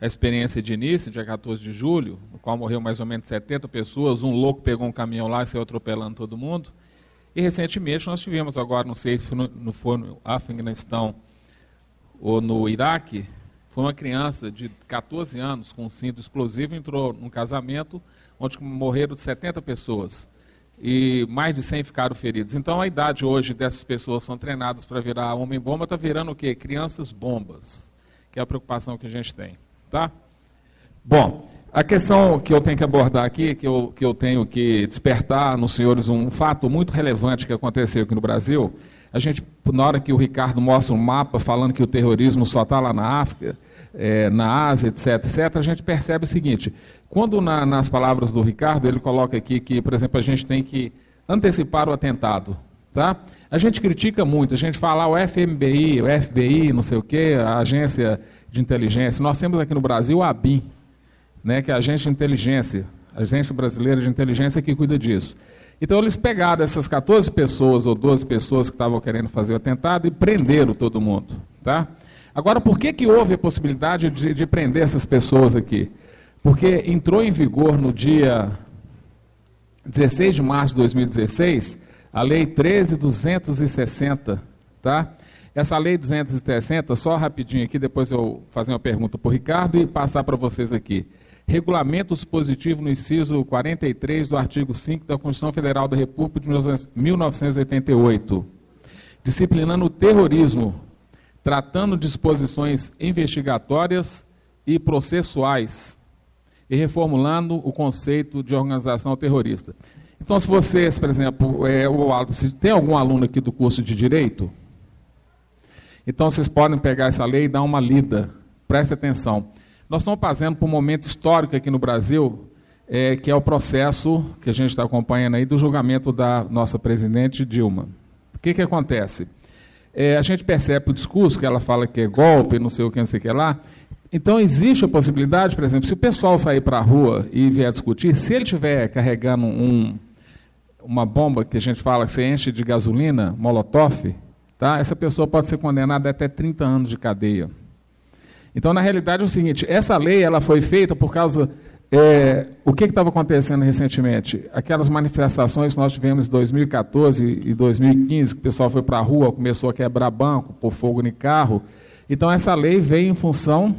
[SPEAKER 1] a experiência de início, dia 14 de julho, no qual morreu mais ou menos 70 pessoas, um louco pegou um caminhão lá e saiu atropelando todo mundo. E recentemente nós tivemos agora, não sei se foi no, foi no Afeganistão ou no Iraque, foi uma criança de 14 anos com um cinto explosivo, entrou num casamento onde morreram 70 pessoas e mais de 100 ficaram feridos. Então a idade hoje dessas pessoas são treinadas para virar homem-bomba, está virando o quê? Crianças bombas, que é a preocupação que a gente tem. Tá? Bom, a questão que eu tenho que abordar aqui, que eu, que eu tenho que despertar nos senhores um fato muito relevante que aconteceu aqui no Brasil, a gente, na hora que o Ricardo mostra um mapa falando que o terrorismo só está lá na África, é, na Ásia, etc, etc, a gente percebe o seguinte, quando na, nas palavras do Ricardo, ele coloca aqui que, por exemplo, a gente tem que antecipar o atentado, tá? A gente critica muito, a gente fala ah, o FMBI, o FBI, não sei o quê, a agência de inteligência, nós temos aqui no Brasil a ABIN, né, que é a agência de inteligência, a agência brasileira de inteligência que cuida disso. Então eles pegaram essas 14 pessoas ou 12 pessoas que estavam querendo fazer o atentado e prenderam todo mundo. Tá? Agora, por que, que houve a possibilidade de, de prender essas pessoas aqui? Porque entrou em vigor no dia 16 de março de 2016 a Lei 13.260, tá? Essa Lei 260, só rapidinho aqui, depois eu fazer uma pergunta para o Ricardo e passar para vocês aqui regulamento dispositivo no inciso 43 do artigo 5 da Constituição Federal da República de 1988, disciplinando o terrorismo, tratando disposições investigatórias e processuais e reformulando o conceito de organização terrorista. Então, se vocês, por exemplo, é, o, se tem algum aluno aqui do curso de Direito, então vocês podem pegar essa lei e dar uma lida. Preste atenção. Nós estamos passando por um momento histórico aqui no Brasil, é, que é o processo que a gente está acompanhando aí do julgamento da nossa presidente Dilma. O que, que acontece? É, a gente percebe o discurso que ela fala que é golpe, não sei o que, não sei o que lá. Então, existe a possibilidade, por exemplo, se o pessoal sair para a rua e vier discutir, se ele estiver carregando um, uma bomba que a gente fala que você enche de gasolina, molotov, tá? essa pessoa pode ser condenada até 30 anos de cadeia. Então, na realidade, é o seguinte: essa lei ela foi feita por causa. É, o que estava acontecendo recentemente? Aquelas manifestações que nós tivemos em 2014 e 2015, que o pessoal foi para a rua, começou a quebrar banco, pôr fogo em carro. Então, essa lei veio em função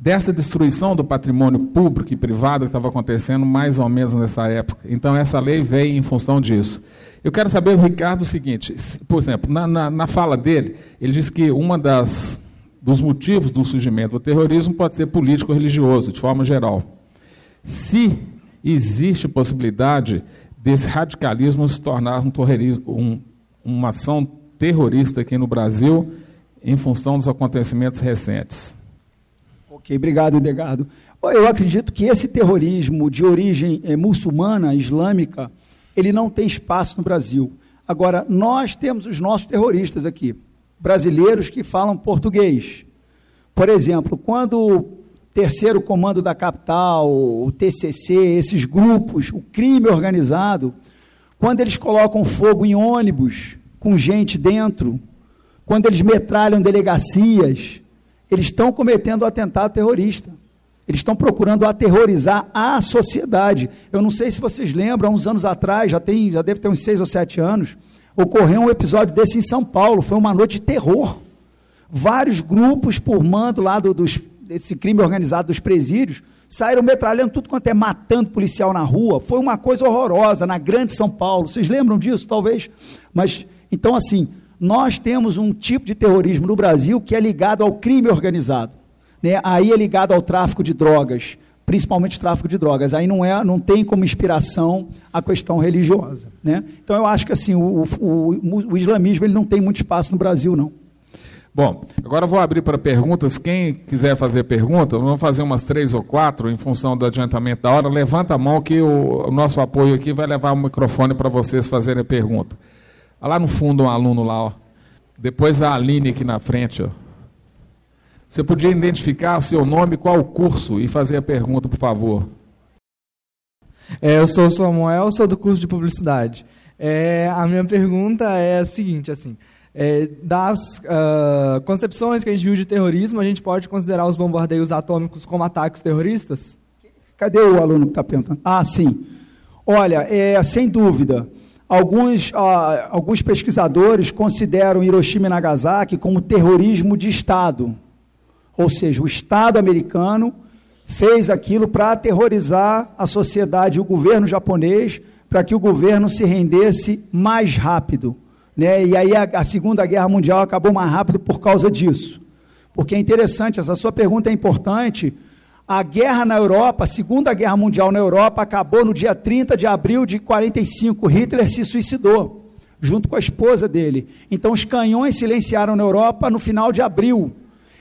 [SPEAKER 1] dessa destruição do patrimônio público e privado que estava acontecendo mais ou menos nessa época. Então, essa lei veio em função disso. Eu quero saber do Ricardo o seguinte: por exemplo, na, na, na fala dele, ele disse que uma das dos motivos do surgimento do terrorismo pode ser político ou religioso, de forma geral. Se existe possibilidade desse radicalismo se tornar um um, uma ação terrorista aqui no Brasil em função dos acontecimentos recentes.
[SPEAKER 2] Ok, obrigado, Edgardo. Eu acredito que esse terrorismo de origem é, muçulmana, islâmica, ele não tem espaço no Brasil. Agora, nós temos os nossos terroristas aqui brasileiros que falam português. Por exemplo, quando o terceiro comando da capital, o TCC, esses grupos, o crime organizado, quando eles colocam fogo em ônibus com gente dentro, quando eles metralham delegacias, eles estão cometendo um atentado terrorista. Eles estão procurando aterrorizar a sociedade. Eu não sei se vocês lembram, há uns anos atrás, já, tem, já deve ter uns seis ou sete anos, Ocorreu um episódio desse em São Paulo, foi uma noite de terror. Vários grupos, por mando lá do, dos, desse crime organizado dos presídios, saíram metralhando tudo quanto é matando policial na rua. Foi uma coisa horrorosa na grande São Paulo. Vocês lembram disso, talvez? Mas, então, assim, nós temos um tipo de terrorismo no Brasil que é ligado ao crime organizado. Né? Aí é ligado ao tráfico de drogas principalmente tráfico de drogas. Aí não, é, não tem como inspiração a questão religiosa. Né? Então eu acho que assim, o, o, o islamismo ele não tem muito espaço no Brasil, não.
[SPEAKER 1] Bom, agora vou abrir para perguntas. Quem quiser fazer pergunta, vamos fazer umas três ou quatro em função do adiantamento da hora. Levanta a mão que o, o nosso apoio aqui vai levar o microfone para vocês fazerem a pergunta. Lá no fundo um aluno lá, ó. Depois a Aline aqui na frente, ó. Você podia identificar o seu nome, qual o curso e fazer a pergunta, por favor.
[SPEAKER 3] É, eu sou o Samuel, sou do curso de publicidade. É, a minha pergunta é a seguinte, assim, é, das uh, concepções que a gente viu de terrorismo, a gente pode considerar os bombardeios atômicos como ataques terroristas?
[SPEAKER 2] Cadê o aluno que está perguntando? Ah, sim. Olha, é, sem dúvida, alguns, uh, alguns pesquisadores consideram Hiroshima e Nagasaki como terrorismo de Estado Ou seja, o Estado americano fez aquilo para aterrorizar a sociedade e o governo japonês, para que o governo se rendesse mais rápido. Né? E aí a, a Segunda Guerra Mundial acabou mais rápido por causa disso. Porque é interessante, essa sua pergunta é importante. A guerra na Europa, a Segunda Guerra Mundial na Europa, acabou no dia 30 de abril de 45. Hitler se suicidou, junto com a esposa dele. Então, os canhões silenciaram na Europa no final de abril.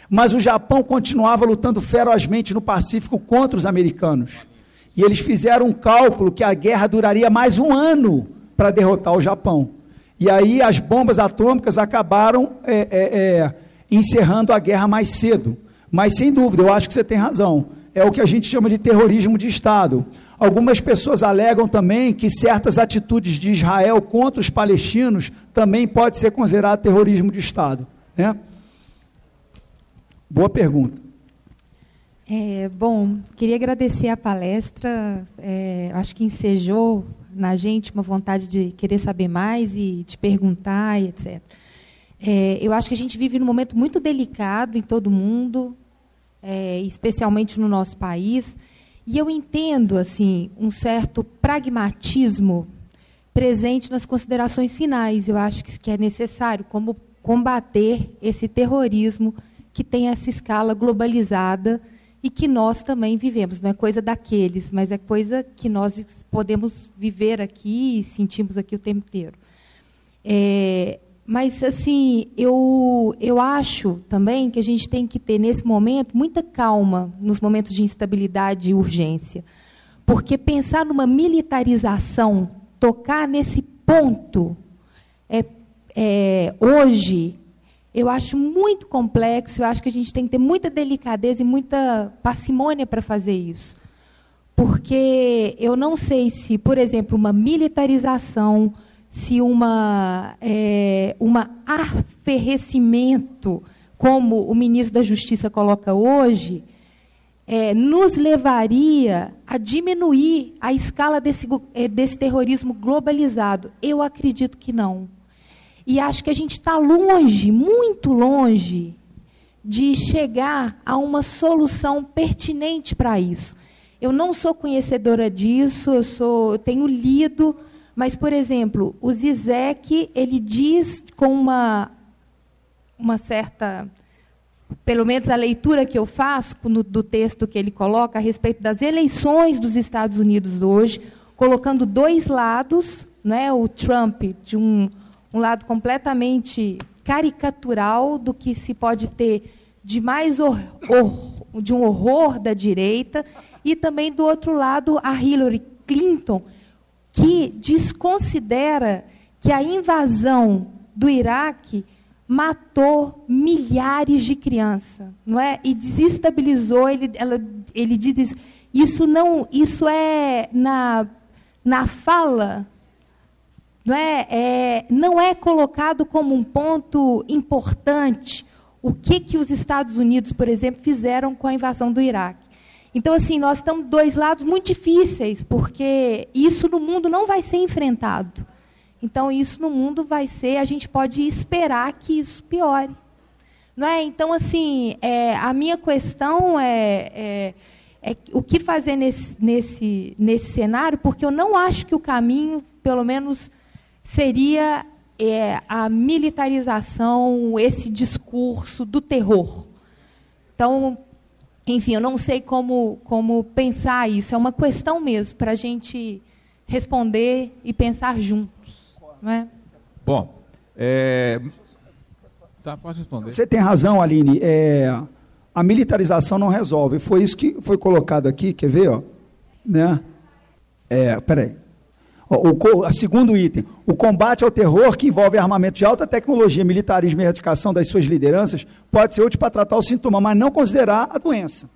[SPEAKER 2] Mas o Japão continuava lutando ferozmente no Pacífico contra os americanos. E eles fizeram um cálculo que a guerra duraria mais um ano para derrotar o Japão. E aí as bombas atômicas acabaram é, é, é, encerrando a guerra mais cedo. Mas sem dúvida, eu acho que você tem razão. É o que a gente chama de terrorismo de Estado. Algumas pessoas alegam também que certas atitudes de Israel contra os palestinos também pode ser considerado terrorismo de Estado. Né? Boa pergunta.
[SPEAKER 4] É, bom, queria agradecer a palestra. É, acho que ensejou na gente uma vontade de querer saber mais e te perguntar e etc. É, eu acho que a gente vive num momento muito delicado em todo mundo, é, especialmente no nosso país, e eu entendo assim um certo pragmatismo presente nas considerações finais. Eu acho que é necessário como combater esse terrorismo que tem essa escala globalizada e que nós também vivemos. Não é coisa daqueles, mas é coisa que nós podemos viver aqui e sentimos aqui o tempo inteiro. É, mas, assim, eu, eu acho também que a gente tem que ter, nesse momento, muita calma nos momentos de instabilidade e urgência. Porque pensar numa militarização, tocar nesse ponto, é, é, hoje, eu acho muito complexo, eu acho que a gente tem que ter muita delicadeza e muita parcimônia para fazer isso. Porque eu não sei se, por exemplo, uma militarização, se uma, é, uma aferrecimento, como o ministro da Justiça coloca hoje, é, nos levaria a diminuir a escala desse, é, desse terrorismo globalizado. Eu acredito que não. E acho que a gente está longe, muito longe, de chegar a uma solução pertinente para isso. Eu não sou conhecedora disso, eu, sou, eu tenho lido, mas, por exemplo, o Zizek, ele diz com uma, uma certa, pelo menos a leitura que eu faço no, do texto que ele coloca a respeito das eleições dos Estados Unidos hoje, colocando dois lados, não é, o Trump de um um lado completamente caricatural do que se pode ter de mais de um horror da direita e também do outro lado a Hillary Clinton que desconsidera que a invasão do Iraque matou milhares de crianças, não é? E desestabilizou. Ele, ela, ele diz isso. Isso não, isso é na na fala não é, é, não é colocado como um ponto importante o que, que os Estados Unidos, por exemplo, fizeram com a invasão do Iraque. Então, assim, nós estamos dois lados muito difíceis, porque isso no mundo não vai ser enfrentado. Então, isso no mundo vai ser, a gente pode esperar que isso piore. Não é? Então, assim, é, a minha questão é, é, é, o que fazer nesse, nesse, nesse cenário, porque eu não acho que o caminho, pelo menos seria é, a militarização, esse discurso do terror. Então, enfim, eu não sei como, como pensar isso. É uma questão mesmo para a gente responder e pensar juntos. Não é?
[SPEAKER 1] Bom, é... tá, pode responder.
[SPEAKER 2] Você tem razão, Aline. É, a militarização não resolve. Foi isso que foi colocado aqui. Quer ver? Ó? Né? É, peraí. O, o, segundo item, o combate ao terror, que envolve armamento de alta tecnologia, militarismo e erradicação das suas lideranças, pode ser útil para tratar o sintoma, mas não considerar a doença.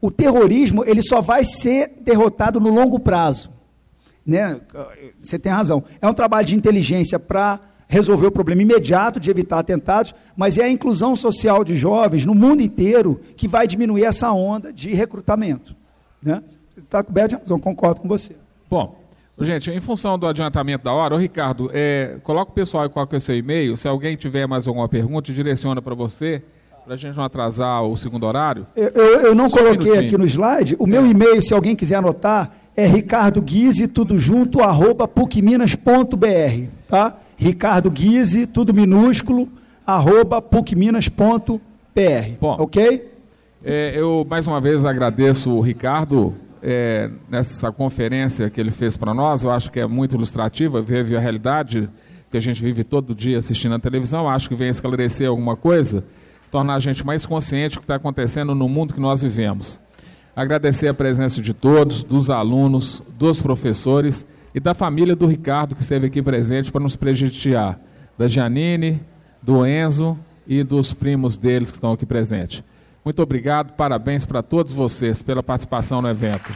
[SPEAKER 2] O terrorismo ele só vai ser derrotado no longo prazo. Né? Você tem razão. É um trabalho de inteligência para resolver o problema imediato de evitar atentados, mas é a inclusão social de jovens no mundo inteiro que vai diminuir essa onda de recrutamento. Né? Você está coberto de razão, concordo com você.
[SPEAKER 1] Bom, Gente, em função do adiantamento da hora, o Ricardo, é, coloca o pessoal qual que é o seu e-mail. Se alguém tiver mais alguma pergunta, direciona para você para a gente não atrasar o segundo horário.
[SPEAKER 2] Eu, eu, eu não Só coloquei um aqui no slide. O meu é. e-mail, se alguém quiser anotar, é Ricardo Guise, tudo junto, arroba pucminas.br, tá? Ricardo Guise, tudo minúsculo, arroba pucminas.br, Bom, ok?
[SPEAKER 1] É, eu, mais uma vez, agradeço o Ricardo é, nessa conferência que ele fez para nós. Eu acho que é muito ilustrativa, vive a realidade que a gente vive todo dia assistindo na televisão. Acho que vem esclarecer alguma coisa, tornar a gente mais consciente do que está acontecendo no mundo que nós vivemos. Agradecer a presença de todos, dos alunos, dos professores e da família do Ricardo que esteve aqui presente para nos prestigiar, da Janine, do Enzo e dos primos deles que estão aqui presentes. Muito obrigado, parabéns para todos vocês pela participação no evento.